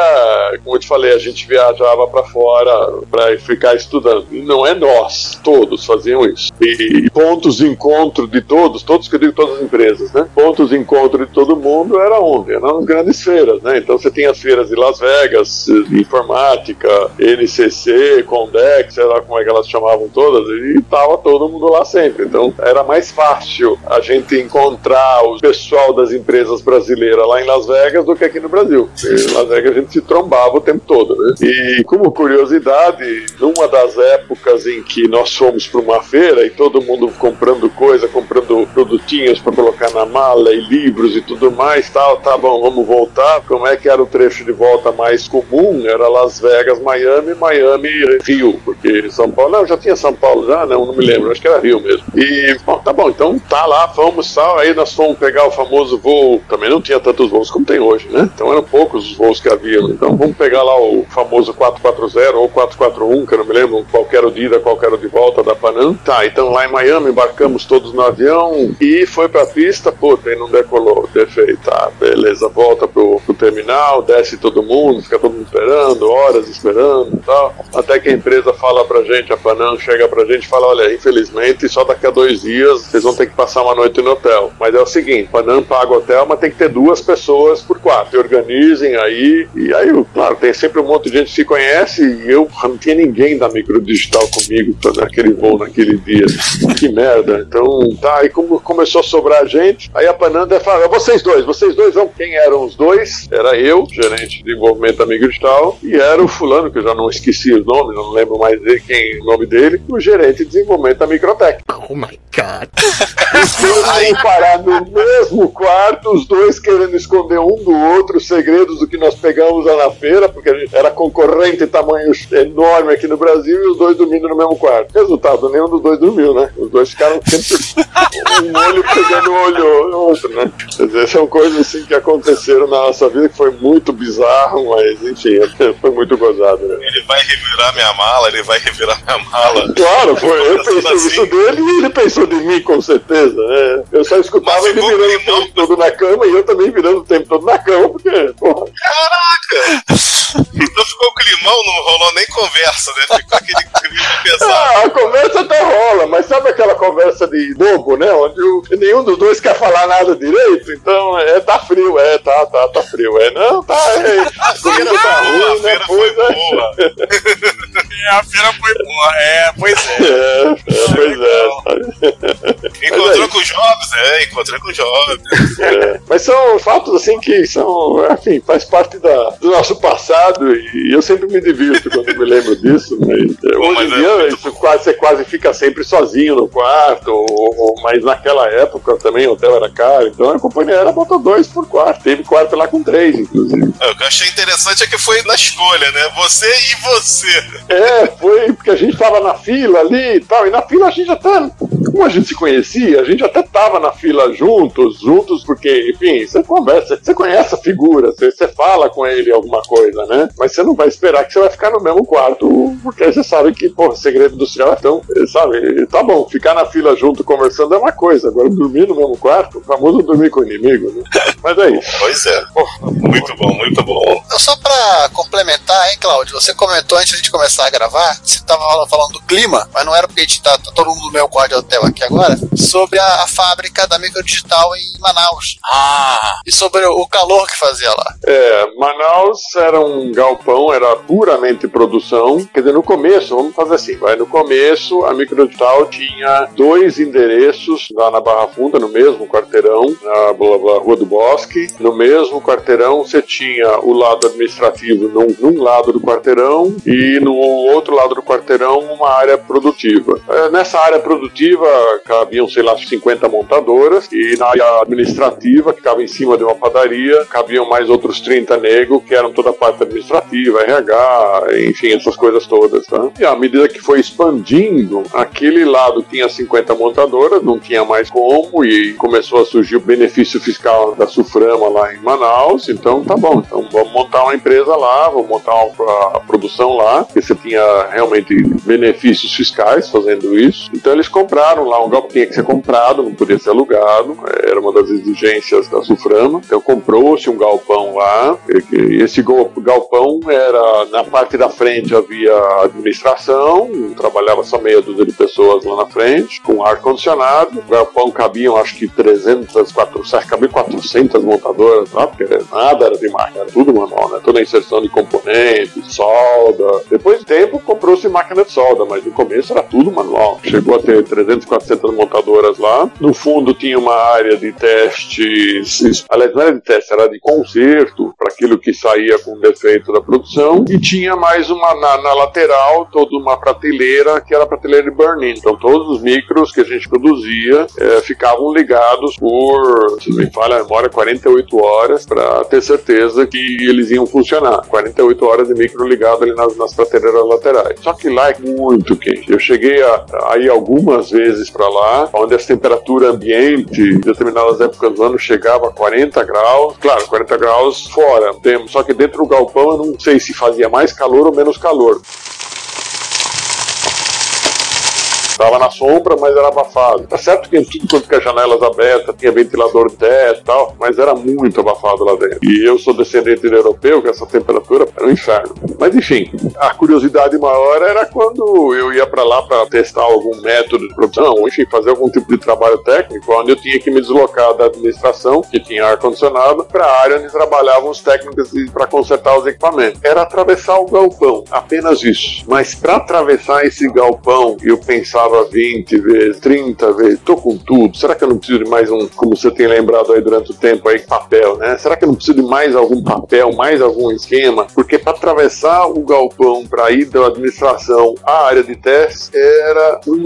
[SPEAKER 5] como eu te falei, a gente viajava para fora para ficar estudando. E não é nós, todos faziam isso. E pontos de encontro de todos, todos que eu digo todas as empresas, né? Pontos de encontro de todo mundo era onde? Era nas grandes feiras, né? Então você tinha as feiras de Las Vegas, de informática, NCC, Condex, sei lá como é que elas chamavam todas, e tava todo mundo lá sempre. Então era mais fácil a gente encontrar o pessoal das empresas brasileiras lá em Las Vegas do que aqui no Brasil. Em Las Vegas a gente se trombava o tempo todo, né? E como curiosidade, numa das épocas em que nós fomos para uma feira e todo mundo comprando coisa, comprando produtinhos para colocar na mala e livros e tudo mais, tal, tá bom, vamos voltar. Como é que era o trecho de volta mais comum? Era Las Vegas, Miami, Miami, Rio, porque São Paulo, não, já tinha São Paulo já, não, não me lembro, acho que era Rio mesmo. E, bom, tá bom, então tá lá, fomos, tal, aí nós fomos pegar o famoso voo, também não tinha tantos voos como tem hoje, né? Então eram poucos os voos que haviam. Então vamos pegar lá o famoso 440 ou 441, que eu não me lembro qual que era o de ida, o de volta da Panam. Tá, então lá em Miami embarcamos todos no avião e foi pra pista, puta, e não decolou, defeito. Tá, beleza, volta pro, pro terminal, desce todo mundo, fica todo mundo esperando, horas esperando e tal. Até que a empresa fala pra gente, a Panam chega pra gente e fala: olha, infelizmente só daqui a dois dias vocês vão ter que passar uma noite no hotel. Mas é o seguinte: Panam paga o hotel, mas tem que ter duas pessoas por quarto. E organizem aí. E aí, claro, tem sempre um monte de gente que se conhece e eu não tinha ninguém da microdigital comigo pra naquele voo naquele dia. Que merda. Então, tá, aí como começou a sobrar gente, aí a Pananda fala: vocês dois, vocês dois vão. Quem eram os dois? Era eu, gerente de desenvolvimento da microdigital, e era o fulano, que eu já não esqueci os nomes, não lembro mais dele, quem, o nome dele, o gerente de desenvolvimento da Microtech.
[SPEAKER 7] Oh my god.
[SPEAKER 5] Os dois vão parar no mesmo quarto, os dois querendo esconder um do outro os segredos do que nós pegamos lá na feira, porque a gente era concorrente tamanho enorme aqui no Brasil e os dois dormindo no mesmo quarto. Resultado, nenhum dos dois dormiu, né? Os dois ficaram sempre um olho pegando o olho no outro, né? Quer dizer, são coisas assim que aconteceram na nossa vida que foi muito bizarro, mas enfim, foi muito gozado, né?
[SPEAKER 4] Ele vai revirar minha mala, ele vai revirar minha mala.
[SPEAKER 5] Claro, foi, eu pensei
[SPEAKER 4] assim.
[SPEAKER 5] isso dele e ele pensou de mim, com certeza, né? Eu só escutava ele virando o
[SPEAKER 4] climão.
[SPEAKER 5] tempo todo na cama e eu também virando o tempo todo na cama, porque, porra,
[SPEAKER 4] Então ficou o climão, não rolou nem conversa, né? Ficou aquele clima pesado.
[SPEAKER 5] ah, a conversa até rola, mas sabe aquela conversa de bobo, né? Onde o- nenhum dos dois quer falar nada direito, então é, tá frio, é, tá, tá, tá frio, é, não, tá, é,
[SPEAKER 4] A feira
[SPEAKER 5] comida tá
[SPEAKER 4] foi boa,
[SPEAKER 5] ruim,
[SPEAKER 4] a
[SPEAKER 5] né?
[SPEAKER 4] feira foi
[SPEAKER 5] Pois é.
[SPEAKER 4] boa.
[SPEAKER 3] É, a feira foi boa. É, pois é.
[SPEAKER 5] É, é, pois é.
[SPEAKER 4] Encontrou com o Jobs? É, encontrei com o Jobs.
[SPEAKER 5] É, mas são fatos assim que são, enfim, faz parte da, do nosso passado e eu sempre me divirto quando me lembro disso. Mas, é, hoje em
[SPEAKER 4] é
[SPEAKER 5] dia
[SPEAKER 4] muito
[SPEAKER 5] isso quase, você quase fica sempre sozinho no quarto, ou- ou- mas naquela época também o hotel era caro, então a companhia era botou dois por quarto, teve quarto lá com três, inclusive.
[SPEAKER 4] É, O que eu achei interessante é que foi na escolha, né? Você e você.
[SPEAKER 5] É, foi porque a gente tava na fila ali e tal, e na fila a gente até, como a gente se conhecia, a gente até tava na fila juntos, juntos, porque, enfim, você conversa, você conhece a figura, você, você fala com ele alguma coisa, né? Mas você não vai esperar que você vai ficar no mesmo quarto, porque você sabe que, pô, segredo industrial é tão, sabe, tá bom, ficar na fila junto conversando é uma coisa, agora dormir no mesmo quarto, o famoso dormir com o inimigo, né? Mas é isso.
[SPEAKER 4] Pois é. Muito bom, muito bom.
[SPEAKER 2] Só pra complementar, hein, Cláudio? Você comentou antes de a gente começar a gravar, você tava falando- falando do clima, mas não era porque a gente tá, tá todo mundo no meu quarto de hotel aqui agora, sobre a, fábrica da microdigital em Manaus.
[SPEAKER 3] Ah,
[SPEAKER 2] E sobre o calor que fazia lá.
[SPEAKER 5] É, Manaus era um galpão, era puramente produção. Quer dizer, no começo, vamos fazer assim, vai. No começo, a Microdigital tinha dois endereços lá na Barra Funda, no mesmo quarteirão, na blá, blá, Rua do Bosque. No mesmo quarteirão, você tinha o lado administrativo num, num lado do quarteirão e no outro lado do quarteirão uma área produtiva. É, nessa área produtiva cabiam, sei lá, 50 montadoras e na área administrativa, que ficava em cima de uma padaria, cabiam mais outros 30 negros, que eram toda a parte administrativa, RH, enfim, essas coisas todas. Tá? E à medida que foi expandindo, aquele lado tinha 50 montadoras, não tinha mais como, e começou a surgir o benefício fiscal das Suframa lá em Manaus, então tá bom, então vamos montar uma empresa lá, vamos montar uma, a produção lá, porque você tinha realmente benefícios fiscais fazendo isso. Então eles compraram lá um galpão, tinha que ser comprado, não podia ser alugado, era uma das exigências da Suframa. Então comprou-se um galpão lá, esse galpão era na parte da frente havia administração, trabalhava só meia dúzia de pessoas lá na frente, com ar condicionado. O galpão cabiam acho que 300, 400, cabia 400 montadoras lá, porque nada era de máquina, era tudo manual, né? Toda a inserção de componentes, solda. Depois de tempo comprou-se máquina de solda, mas no começo era tudo manual. Chegou a ter 300, 400 montadoras lá. No fundo tinha uma área de testes, aliás, não era de teste, era de conserto para aquilo que saía com defeito da produção. E tinha mais uma na, na lateral, toda uma prateleira que era a prateleira de burn-in. Então todos os micros que a gente produzia é, ficavam ligados por, se não me falha a memória, 48 horas para ter certeza que eles iam funcionar. 48 horas de micro ligado ali nas, nas prateleiras laterais. Só que lá é muito quente. Eu cheguei a, a ir algumas vezes para lá, onde a temperatura ambiente, em determinadas épocas do ano, chegava a 40 graus. Claro, 40 graus fora. Só que dentro do galpão eu não sei se fazia mais calor ou menos calor. Estava na sombra, mas era abafado. Tá certo que tudo quanto que as janelas abertas, tinha ventilador teto e tal, mas era muito abafado lá dentro. E eu sou descendente de europeu, que essa temperatura era um inferno. Mas enfim, a curiosidade maior era quando eu ia para lá para testar algum método de produção, enfim, fazer algum tipo de trabalho técnico, onde eu tinha que me deslocar da administração, que tinha ar-condicionado, para a área onde trabalhavam os técnicos para consertar os equipamentos. Era atravessar o galpão, apenas isso. Mas para atravessar esse galpão, eu pensava 20 vezes, 30 vezes, tô com tudo. Será que eu não preciso de mais um, como você tem lembrado aí durante o tempo aí, papel, né? Será que eu não preciso de mais algum papel, mais algum esquema? Porque para atravessar o galpão para ir da administração à área de testes era um,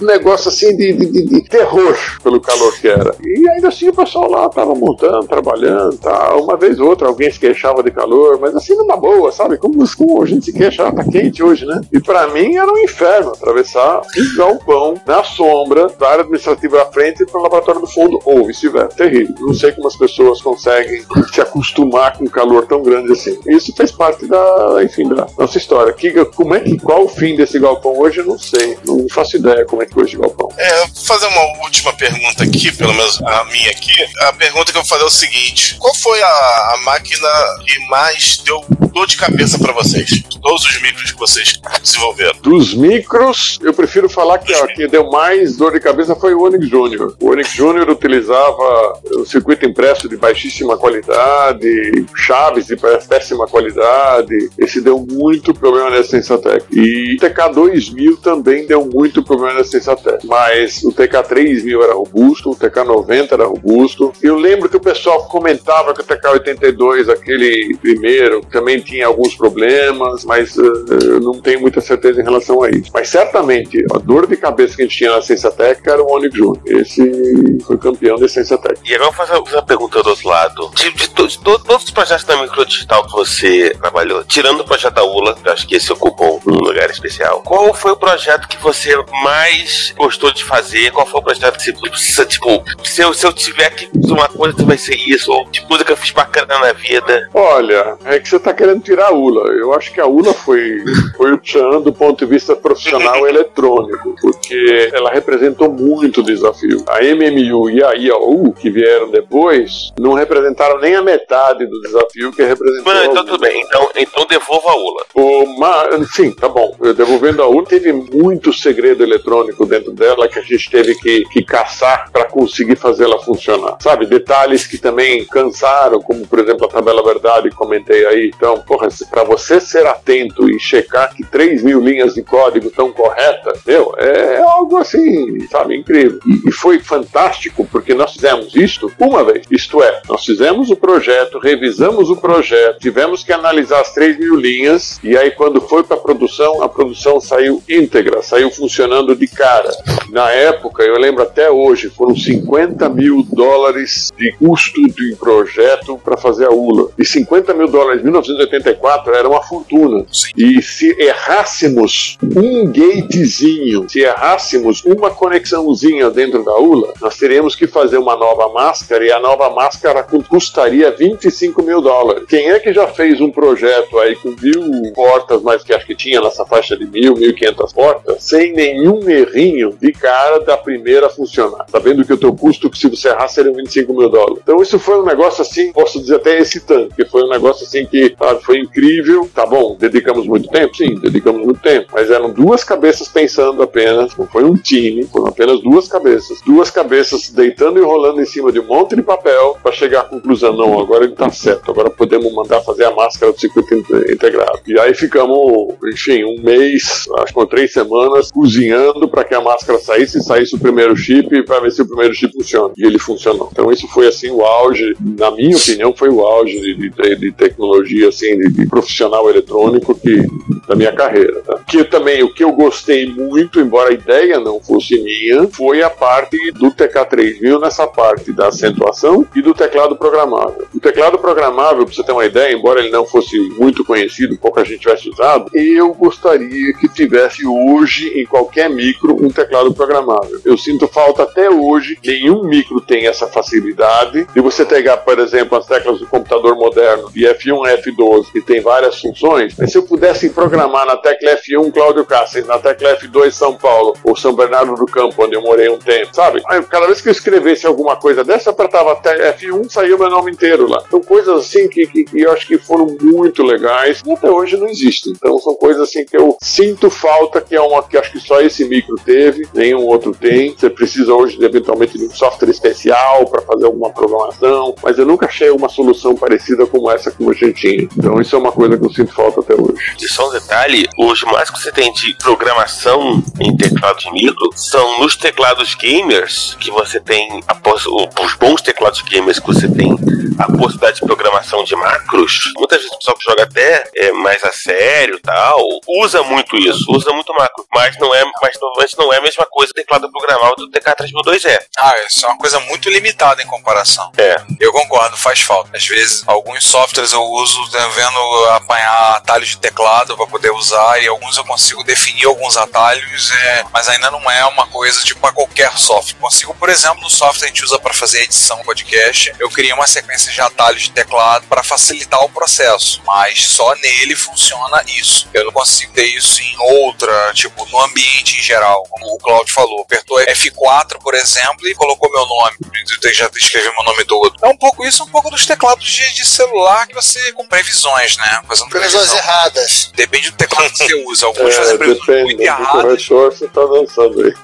[SPEAKER 5] um negócio assim de, de, de, de, terror pelo calor que era. E ainda assim o pessoal lá tava montando, trabalhando, tá? Uma vez ou outra alguém se queixava de calor, mas assim numa boa, sabe? Como, como a gente se queixa, ah, tá quente hoje, né? E para mim era um inferno atravessar um galpão na sombra da área administrativa à frente para o laboratório do fundo, ou vice-versa. Terrível. Não sei como as pessoas conseguem se acostumar com um calor tão grande assim. Isso fez parte da, enfim, da nossa história. Que, como é que, qual o fim desse galpão hoje, eu não sei. Não faço ideia como é que foi esse galpão.
[SPEAKER 4] É, vou fazer uma última pergunta aqui, pelo menos a minha aqui. A pergunta que eu vou fazer é o seguinte: qual foi a, a máquina que mais deu dor de cabeça para vocês? Todos os micros que vocês desenvolveram.
[SPEAKER 5] Dos micros, eu prefiro falar que a que deu mais dor de cabeça foi o Onix Júnior. O Onix Júnior utilizava o circuito impresso de baixíssima qualidade, chaves de péssima qualidade. Esse deu muito problema nessa Sensatec. E o TK2000 também deu muito problema nessa Sensatec. Mas o TK3000 era robusto, o TK90 era robusto. Eu lembro que o pessoal comentava que o TK82, aquele primeiro, também tinha alguns problemas, mas uh, eu não tenho muita certeza em relação a isso. Mas certamente a dor de cabeça que a gente tinha na Ciência Técnica era o Onix Júnior. Esse foi campeão da Ciência Técnica.
[SPEAKER 1] E agora eu vou fazer uma pergunta do outro lado. De, de, de, de todos os projetos da microdigital que você trabalhou, tirando o projeto da ULA, que eu acho que esse ocupou um lugar especial, qual foi o projeto que você mais gostou de fazer? Qual foi o projeto que você precisa, tipo, se eu, se eu tiver que uma coisa, vai ser isso? Ou tipo, coisa que eu fiz bacana na vida?
[SPEAKER 5] Olha, é que você tá querendo tirar a ULA. Eu acho que a ULA foi, foi o Tchan do ponto de vista profissional eletrônico, porque ela representou muito desafio. A MMU e a IAU, que vieram depois, não representaram nem a metade do desafio que representou.
[SPEAKER 1] Não, então tudo bem. Então, então devolva a ULA.
[SPEAKER 5] O, ma, sim, tá bom. Devolvendo a ULA, teve muito segredo eletrônico dentro dela que a gente teve que, que caçar para conseguir fazê-la funcionar. Sabe, detalhes que também cansaram, como por exemplo a tabela verdade, comentei aí. Então, porra, para você ser atento e checar que 3 mil linhas de código estão corretas, meu, é algo assim, sabe, incrível. E, e foi fantástico porque nós fizemos isto uma vez. Isto é, nós fizemos o projeto, revisamos o projeto, tivemos que analisar as 3 mil linhas e aí quando foi para a produção, a produção saiu íntegra, saiu funcionando de cara. Na época, eu lembro até hoje, foram 50 mil dólares de custo de um projeto para fazer a ULA. E 50 mil dólares em 1984 era uma fortuna. E se errássemos um gatezinho errinho, se errássemos uma conexãozinha dentro da ULA, nós teríamos que fazer uma nova máscara e a nova máscara custaria 25 mil dólares. Quem é que já fez um projeto aí com mil portas, mas que acho que tinha nessa faixa de mil, mil quinhentas portas, sem nenhum errinho de cara da primeira funcionar? Sabendo que o teu custo, se você errar, seria 25 mil dólares. Então isso foi um negócio assim, posso dizer até excitante, porque foi um negócio assim que sabe, foi incrível. Tá bom, dedicamos muito tempo? Sim, dedicamos muito tempo. Mas eram duas cabeças pensando apenas, não foi um time, foram apenas duas cabeças. Duas cabeças deitando e rolando em cima de um monte de papel para chegar à conclusão, não, agora ele tá certo, agora podemos mandar fazer a máscara do circuito integrado. E aí ficamos, enfim, um mês, acho que três semanas, cozinhando para que a máscara saísse e saísse o primeiro chip para ver se o primeiro chip funciona. E ele funcionou. Então isso foi assim o auge, na minha opinião, foi o auge de, de, de tecnologia, assim, de, de, profissional eletrônico que, da minha carreira. Tá? Que também o que eu gostei muito, embora a ideia não fosse minha, foi a parte do TK3000 nessa parte da acentuação e do teclado programável. O teclado programável, para você ter uma ideia, embora ele não fosse muito conhecido, pouca gente tivesse usado, eu gostaria que tivesse hoje em qualquer micro um teclado programável. Eu sinto falta até hoje, nenhum micro tem essa facilidade de você pegar, por exemplo, as teclas do computador moderno de F1 F12, que tem várias funções, mas se eu pudesse programar na tecla F1 Cláudio Cáceres, na tecla F2 São Paulo, ou São Bernardo do Campo, onde eu morei um tempo, sabe? Aí, cada vez que eu escrevesse alguma coisa dessa, apertava F1, saía meu nome inteiro lá. Então, coisas assim que, que, que eu acho que foram muito legais e até hoje não existem. Então, são coisas assim que eu sinto falta, que é uma que acho que só esse micro teve, nenhum outro tem. Você precisa hoje, eventualmente, de um software especial para fazer alguma programação, mas eu nunca achei uma solução parecida como essa que a gente tinha. Então, isso é uma coisa que eu sinto falta até hoje.
[SPEAKER 1] E só um detalhe: os mais que você tem de programação em teclado de micro são nos teclados gamers que você tem, após os bons teclados gamers que você tem a possibilidade de programação de macros. Muitas vezes o pessoal que joga até é, mais a sério tal, usa muito isso, usa muito macro, mas não é, mas normalmente não é a mesma coisa do teclado programável do TK3002 é.
[SPEAKER 3] Ah, isso é uma coisa muito limitada em comparação.
[SPEAKER 1] É.
[SPEAKER 3] Eu concordo, faz falta. Às vezes, alguns softwares eu uso vendo apanhar atalhos de teclado para poder usar e alguns eu consigo definir alguns atalhos, é, mas ainda não é uma coisa tipo para qualquer software. Consigo, por exemplo, no software que a gente usa para fazer edição podcast, eu criei uma sequência de atalhos de teclado para facilitar o processo, mas só nele funciona isso. Eu não consigo ter isso em outra, tipo, no ambiente em geral, como o Claudio falou. Apertou F4, por exemplo, e colocou meu nome. Eu já escrevi meu nome todo. É um pouco isso, um pouco dos teclados de, de celular que você com previsões, né?
[SPEAKER 2] Fazendo previsões previsão. erradas.
[SPEAKER 3] Depende do teclado que você usa. Alguns é, fazem previsões
[SPEAKER 5] depende,
[SPEAKER 3] muito erradas.
[SPEAKER 5] Você tá dançando aí.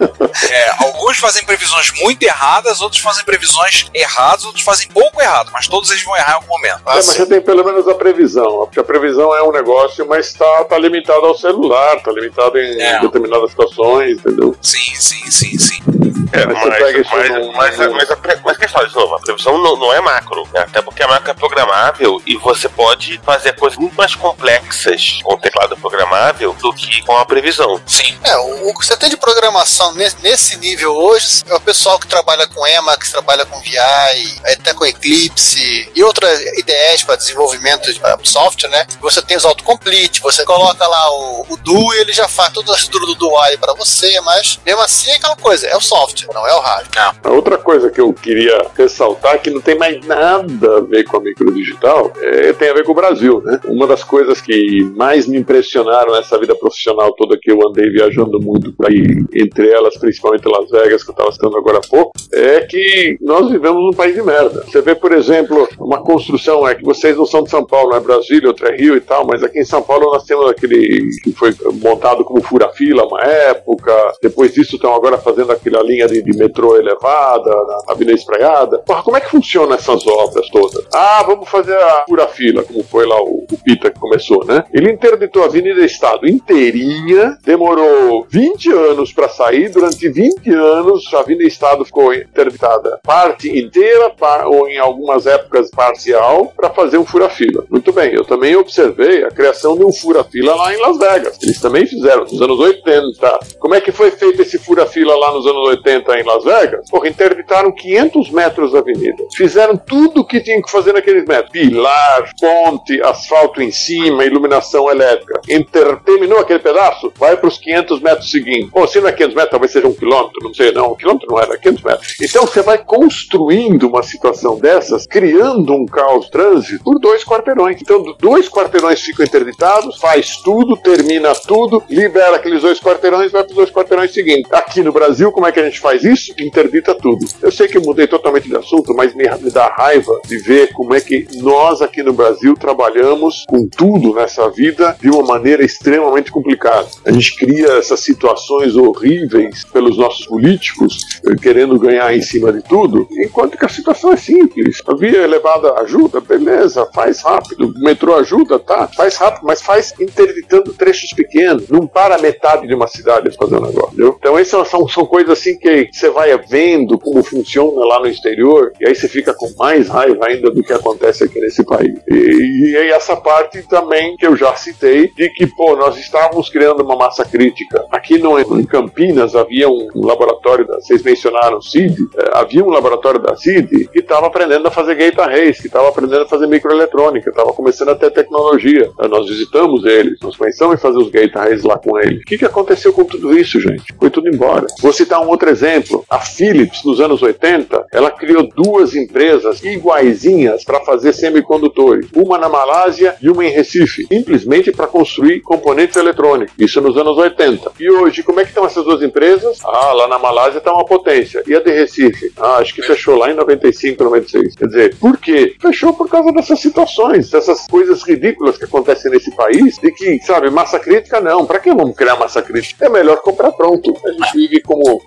[SPEAKER 3] É, alguns fazem previsões muito erradas, outros fazem previsões erradas, outros fazem pouco errado, mas todos eles vão errar em algum momento.
[SPEAKER 5] É, mas você tem pelo menos a previsão, porque a previsão é um negócio, mas está tá limitado ao celular, está limitado em é. determinadas situações, entendeu?
[SPEAKER 3] Sim, sim, sim, sim.
[SPEAKER 1] É, mas, mas, mas, mas, mas, a, mas, questão, de novo, a previsão não, não é macro, né? até porque a macro é programável e você pode fazer coisas muito mais complexas com o teclado programável do que com a previsão.
[SPEAKER 3] Sim.
[SPEAKER 2] É, o, o que você tem de programação nesse, nesse nível hoje é o pessoal que trabalha com Emacs, trabalha com VI, até com Eclipse e outras IDEs para desenvolvimento de software, né? Você tem os autocomplete, você coloca lá o, o do e ele já faz toda a estrutura do DUI para você, mas mesmo assim é aquela coisa, é o software, não é o hardware.
[SPEAKER 5] A outra coisa que eu queria ressaltar que não tem mais nada a ver com a microdigital é, tem a ver com o Brasil, né? Uma das coisas que mais me impressionaram nessa vida profissional toda que eu andei viajando muito aí, entre elas principalmente Las Vegas, que eu estava citando agora há pouco, é que nós vivemos num país de merda. Você vê, por exemplo, uma construção, é que vocês não são de São Paulo, não é Brasília, outra é Rio e tal, mas aqui em São Paulo nós temos aquele que foi montado como fura-fila uma época, depois disso estão agora fazendo aquela linha de, de metrô elevada, na Avenida Espraiada. Porra, como é que funcionam essas obras todas? Ah, vamos fazer a fura-fila, como foi lá o, o Pita que começou, né? Ele interditou a Avenida Estado inteirinha, demorou 20 anos para sair, durante 20 anos a Avenida Estado ficou interditada parte inteira, ou em algumas épocas parcial, para fazer um fura-fila. Muito bem, eu também observei a criação de um fura-fila lá em Las Vegas. Eles também fizeram nos anos 80. Como é que foi feito esse fura-fila lá nos anos 80 em Las Vegas? Porra, interditaram 500 metros da avenida. Fizeram tudo o que tinham que fazer naqueles metros: pilar, ponte, asfalto em cima, iluminação elétrica. Inter terminou aquele pedaço, vai para os 500 metros seguintes. Ou se não é 500 metros, talvez seja um quilômetro, não sei, não. Um quilômetro não era, 500 metros. Então você vai construindo uma situação dessas, criando um caos trânsito por dois quarteirões. Então, dois quarteirões ficam interditados, faz tudo, termina tudo, libera aqueles dois quarteirões e vai para os dois quarteirões seguintes. Aqui no Brasil, como é que a gente faz isso? Interdita tudo. Eu sei que eu mudei totalmente de assunto, mas me, me dá raiva de ver como é que nós aqui no Brasil trabalhamos com tudo nessa vida de uma maneira extremamente complicada. A gente cria essas situações horríveis pelos nossos políticos, eh, querendo ganhar em cima de tudo, enquanto que a situação é simples. A via elevada ajuda, beleza, faz rápido. O metrô ajuda, tá, faz rápido, mas faz interditando trechos pequenos. Não para metade de uma cidade fazendo negócio, entendeu? Então, essas são, são coisas assim que você vai vendo como funciona lá no exterior, e aí você fica com mais raiva ainda do que acontece aqui nesse país. E, e essa parte também que eu já citei, de que, pô, nós estávamos criando uma massa crítica. Aqui no, em Campinas havia um, laboratório, da, vocês mencionaram o CID, é, havia um laboratório da CID que estava aprendendo a fazer gate arrays, que estava aprendendo a fazer microeletrônica, estava começando a ter tecnologia. É, nós visitamos eles, nós pensamos em fazer os gate arrays lá com eles. O que, que aconteceu com tudo isso, gente? Foi tudo embora. Vou citar um outro exemplo. A Philips, nos anos 80, ela criou duas empresas iguaizinhas para fazer semicondutores. Uma na Malásia e uma em Recife. Simplesmente para construir componentes eletrônicos. Isso nos anos 80. E hoje, como é que estão essas duas empresas? Ah, lá na Malásia está uma potência. E a de Recife? Ah, acho que fechou lá em 95, 96. Quer dizer, por quê? Fechou por causa dessas situações, dessas coisas ridículas que acontecem nesse país, e que, sabe, massa crítica não. Para que vamos criar massa crítica? É melhor comprar pronto. A gente vive como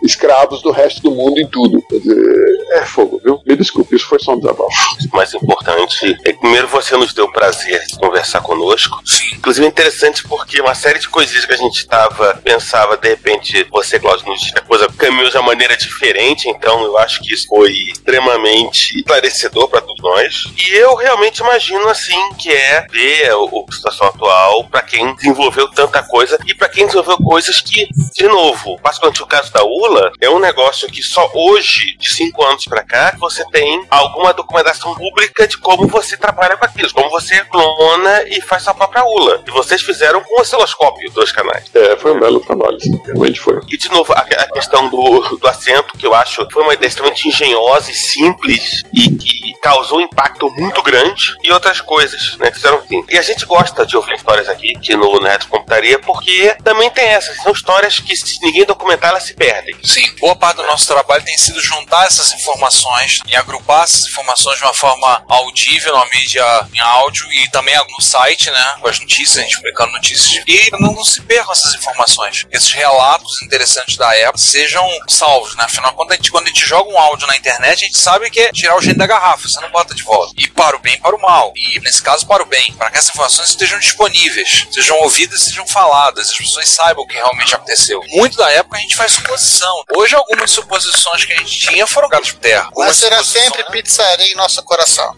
[SPEAKER 5] do resto do mundo em tudo. Quer dizer, é fogo, viu? Me desculpe, isso foi só um desabafo.
[SPEAKER 1] O mais importante é que primeiro você nos deu o prazer de conversar conosco. Inclusive é interessante porque uma série de coisas que a gente estava pensava, de repente, você, Cláudio, nos disse coisa caminhou de uma maneira diferente, então eu acho que isso foi extremamente esclarecedor para todos nós. E eu realmente imagino assim que é ver a situação atual para quem desenvolveu tanta coisa e para quem desenvolveu coisas que, de novo, particularmente o caso da ULA, é um negócio que só hoje, de cinco anos para cá, você tem alguma documentação pública de como você trabalha com aquilo, como você clona e faz sua própria ULA. E vocês fizeram com osciloscópio, dois canais.
[SPEAKER 5] É, foi um belo trabalho, sim. Realmente foi.
[SPEAKER 1] E de novo, a, a questão do, do assento, que eu acho foi uma ideia extremamente engenhosa e simples e que causou um impacto muito grande, e outras coisas, né? Que fizeram assim. E a gente gosta de ouvir histórias aqui, aqui no, Retro Computaria, porque também tem essas. São histórias que, se ninguém documentar, elas se perdem.
[SPEAKER 3] Sim, boa parte do nosso trabalho tem sido juntar essas informações e agrupar essas informações de uma forma audível, numa mídia em áudio e também no site, né? Com as notícias, a gente publicando notícias. E não, não se percam essas informações. Esses relatos interessantes da época sejam salvos, né? Afinal, quando a, gente, quando a gente joga um áudio na internet, a gente sabe que é tirar o gênio da garrafa, você não bota de volta. E para o bem e para o mal. E nesse caso, para o bem. Para que essas informações estejam disponíveis, sejam ouvidas, sejam faladas, as pessoas saibam o que realmente aconteceu. Muito da época a gente faz suposição. Hoje, algumas suposições que a gente tinha foram gatas por terra.
[SPEAKER 2] Mas será sempre pizzaria em nosso coração.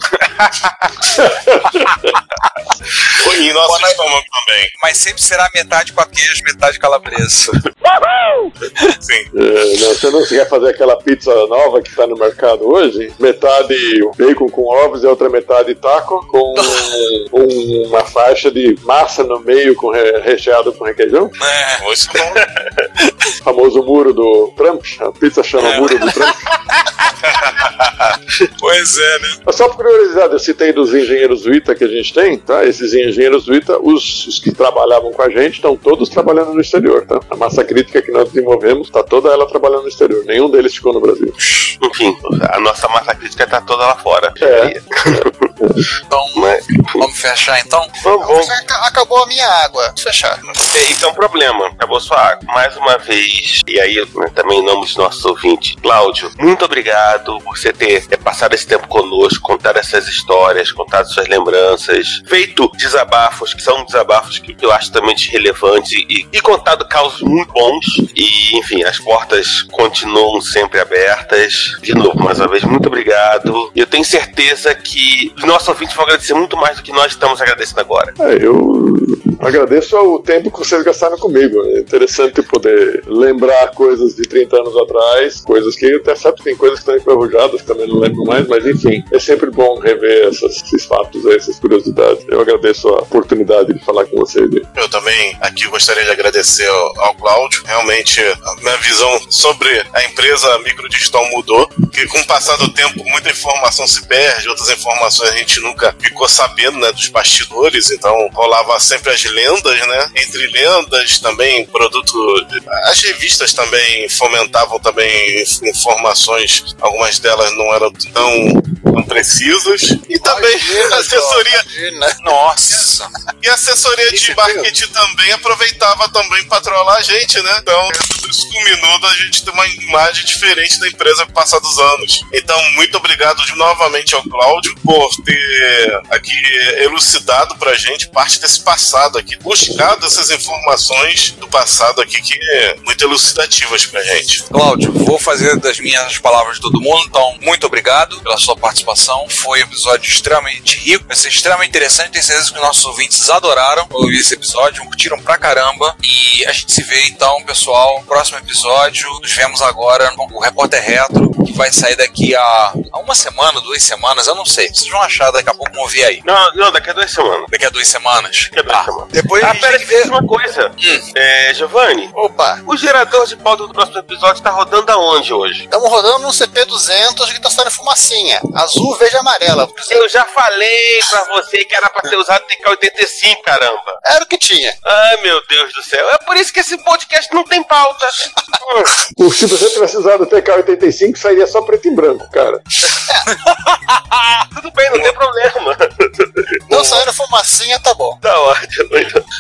[SPEAKER 4] E em nosso estômago também.
[SPEAKER 3] Mas sempre será metade com queijo, metade calabresa.
[SPEAKER 4] Sim.
[SPEAKER 5] É, não, você não quer fazer aquela pizza nova que está no mercado hoje? Metade bacon com ovos e outra metade taco, com um- uma faixa de massa no meio com re- recheado com requeijão?
[SPEAKER 3] É.
[SPEAKER 4] Isso não.
[SPEAKER 5] O famoso muro do Trump. A pizza chama muro do Trump.
[SPEAKER 3] Pois é, né?
[SPEAKER 5] Só por curiosidade, eu citei dos engenheiros do ITA que a gente tem, tá? Esses engenheiros do ITA, os, os que trabalhavam com a gente, estão todos trabalhando no exterior, tá? A massa crítica que nós desenvolvemos, tá toda ela trabalhando no exterior. Nenhum deles ficou no Brasil.
[SPEAKER 1] Enfim, a nossa massa crítica tá toda lá fora.
[SPEAKER 5] É.
[SPEAKER 3] Então,
[SPEAKER 1] Mas,
[SPEAKER 3] vamos fechar então?
[SPEAKER 1] vamos,
[SPEAKER 2] Acabou a minha água. Vamos fechar.
[SPEAKER 1] É, Isso é um problema. Acabou sua água. Mais uma vez, e aí né, também em nome dos nossos ouvintes, Cláudio, muito obrigado por você ter é, passado esse tempo conosco, contado essas histórias, contado suas lembranças, feito desabafos, que são desabafos que eu acho também relevantes e, e contado causos muito bons. E, enfim, as portas continuam sempre abertas. De novo, mais uma vez, muito obrigado. Eu tenho certeza que nossos ouvintes vão agradecer muito mais do que nós estamos agradecendo agora.
[SPEAKER 5] É, eu agradeço o tempo que vocês gastaram comigo. É interessante poder lembrar coisas de 30 anos atrás, coisas que até sabe que tem coisas que estão enferrujadas, também não lembro mais, mas enfim, é sempre bom rever essas, esses fatos, essas curiosidades. Eu agradeço a oportunidade de falar com vocês.
[SPEAKER 4] Eu também aqui gostaria de agradecer ao, ao Cláudio. Realmente, a minha visão sobre a empresa microdigital mudou, que com o passar do tempo, muita informação se perde, outras informações gente nunca ficou sabendo, né, dos bastidores, então rolava sempre as lendas, né? Entre lendas, também produto. As revistas também fomentavam também informações, algumas delas não eram tão, tão precisas. E também
[SPEAKER 2] Imagina,
[SPEAKER 4] assessoria.
[SPEAKER 2] Imagina.
[SPEAKER 3] Nossa!
[SPEAKER 4] E a assessoria de
[SPEAKER 3] é
[SPEAKER 4] marketing também aproveitava também para trollar a gente, né? Então, isso culminou da gente ter uma imagem diferente da empresa com passar dos anos. Então, muito obrigado de- novamente ao Cláudio por ter aqui elucidado pra gente parte desse passado aqui, buscado essas informações do passado aqui que é muito elucidativas pra gente.
[SPEAKER 3] Cláudio, vou fazer das minhas palavras de todo mundo, então muito obrigado pela sua participação. Foi um episódio extremamente rico, vai ser extremamente interessante. Tenho certeza que os nossos ouvintes adoraram ouvir esse episódio, curtiram pra caramba. E a gente se vê então, pessoal, no próximo episódio. Nos vemos agora no Repórter Retro, que vai sair daqui a, a uma semana, duas semanas, eu não sei. Vocês vão achar daqui a pouco, vão ver aí.
[SPEAKER 1] Não, não, daqui a duas semanas.
[SPEAKER 3] Daqui a duas semanas.
[SPEAKER 1] Daqui a duas
[SPEAKER 3] Ah,
[SPEAKER 1] semanas.
[SPEAKER 2] Depois a
[SPEAKER 1] Ah, pera,
[SPEAKER 2] ver.
[SPEAKER 1] uma coisa. É, Giovanni,
[SPEAKER 2] Opa,
[SPEAKER 1] o gerador de pauta do próximo episódio tá rodando aonde hoje?
[SPEAKER 2] estamos rodando num CP200 que tá saindo fumacinha. Azul, verde e amarela.
[SPEAKER 1] Eu já falei pra você que era pra ter usado TK85, caramba.
[SPEAKER 2] Era o que tinha.
[SPEAKER 1] Ai, meu Deus do céu. É por isso que esse podcast não tem pauta. Hum.
[SPEAKER 5] Se você tivesse usado o TK-85, sairia só preto e branco, cara.
[SPEAKER 1] Tudo bem, não tem problema.
[SPEAKER 2] Não saindo fumacinha, tá bom.
[SPEAKER 1] Tá ótimo.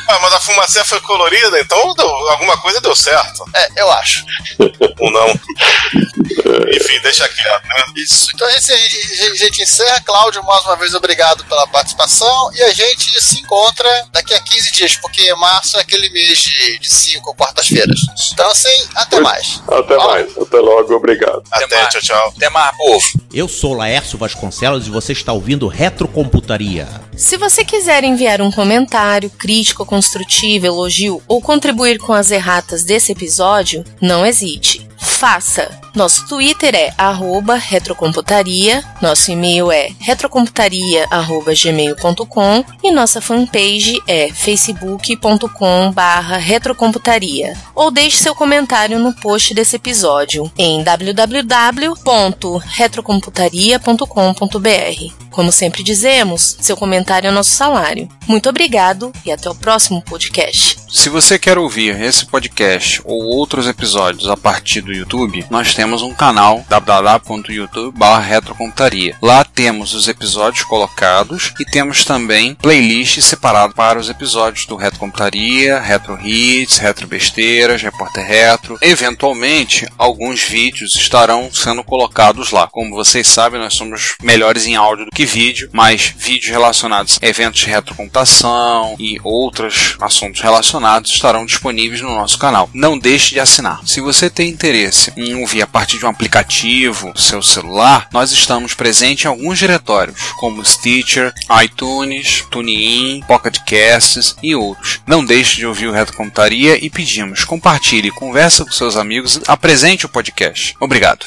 [SPEAKER 4] Ah, mas a fumacinha foi colorida, então deu- alguma coisa deu certo.
[SPEAKER 2] É, eu acho.
[SPEAKER 4] Ou não. Enfim, deixa quieto, né?
[SPEAKER 2] Isso. Então a gente, a gente- a gente encerra. Cláudio, mais uma vez, obrigado pela participação. E a gente se encontra daqui a 15 dias, porque março é aquele mês de 5 quartas-feiras. Então, assim, até mais.
[SPEAKER 5] Até
[SPEAKER 2] Fala.
[SPEAKER 5] mais. Até logo. Obrigado.
[SPEAKER 3] Até
[SPEAKER 4] Até,
[SPEAKER 3] mais.
[SPEAKER 4] tchau, tchau.
[SPEAKER 3] Até mais, povo.
[SPEAKER 7] Eu sou Laércio Vasconcelos e você está ouvindo Retrocomputaria.
[SPEAKER 8] Se você quiser enviar um comentário, crítico, construtivo, elogio ou contribuir com as erratas desse episódio, não hesite. Faça! Nosso Twitter é retrocomputaria, nosso e-mail é retrocomputaria.gmail.com e nossa fanpage é facebook.com retrocomputaria. Ou deixe seu comentário no post desse episódio em www.retrocomputaria.com.br. Como sempre dizemos, seu comentário é nosso salário. Muito obrigado e até o próximo podcast.
[SPEAKER 3] Se você quer ouvir esse podcast ou outros episódios a partir do YouTube, nós temos um canal www.youtube.com/retrocomputaria. Lá temos os episódios colocados e temos também playlists separadas para os episódios do Retro Computaria, Retro Hits, Retro Besteiras, Repórter Retro. Eventualmente, alguns vídeos estarão sendo colocados lá. Como vocês sabem, nós somos melhores em áudio do que vídeo, mas vídeos relacionados a eventos de retrocomputação e outros assuntos relacionados estarão disponíveis no nosso canal. Não deixe de assinar. Se você tem interesse em ouvir a partir de um aplicativo do seu celular, nós estamos presentes em alguns diretórios, como Stitcher, iTunes, TuneIn, Pocket Casts e outros. Não deixe de ouvir o Retrocomputaria e pedimos compartilhe, conversa com seus amigos, apresente o podcast. Obrigado.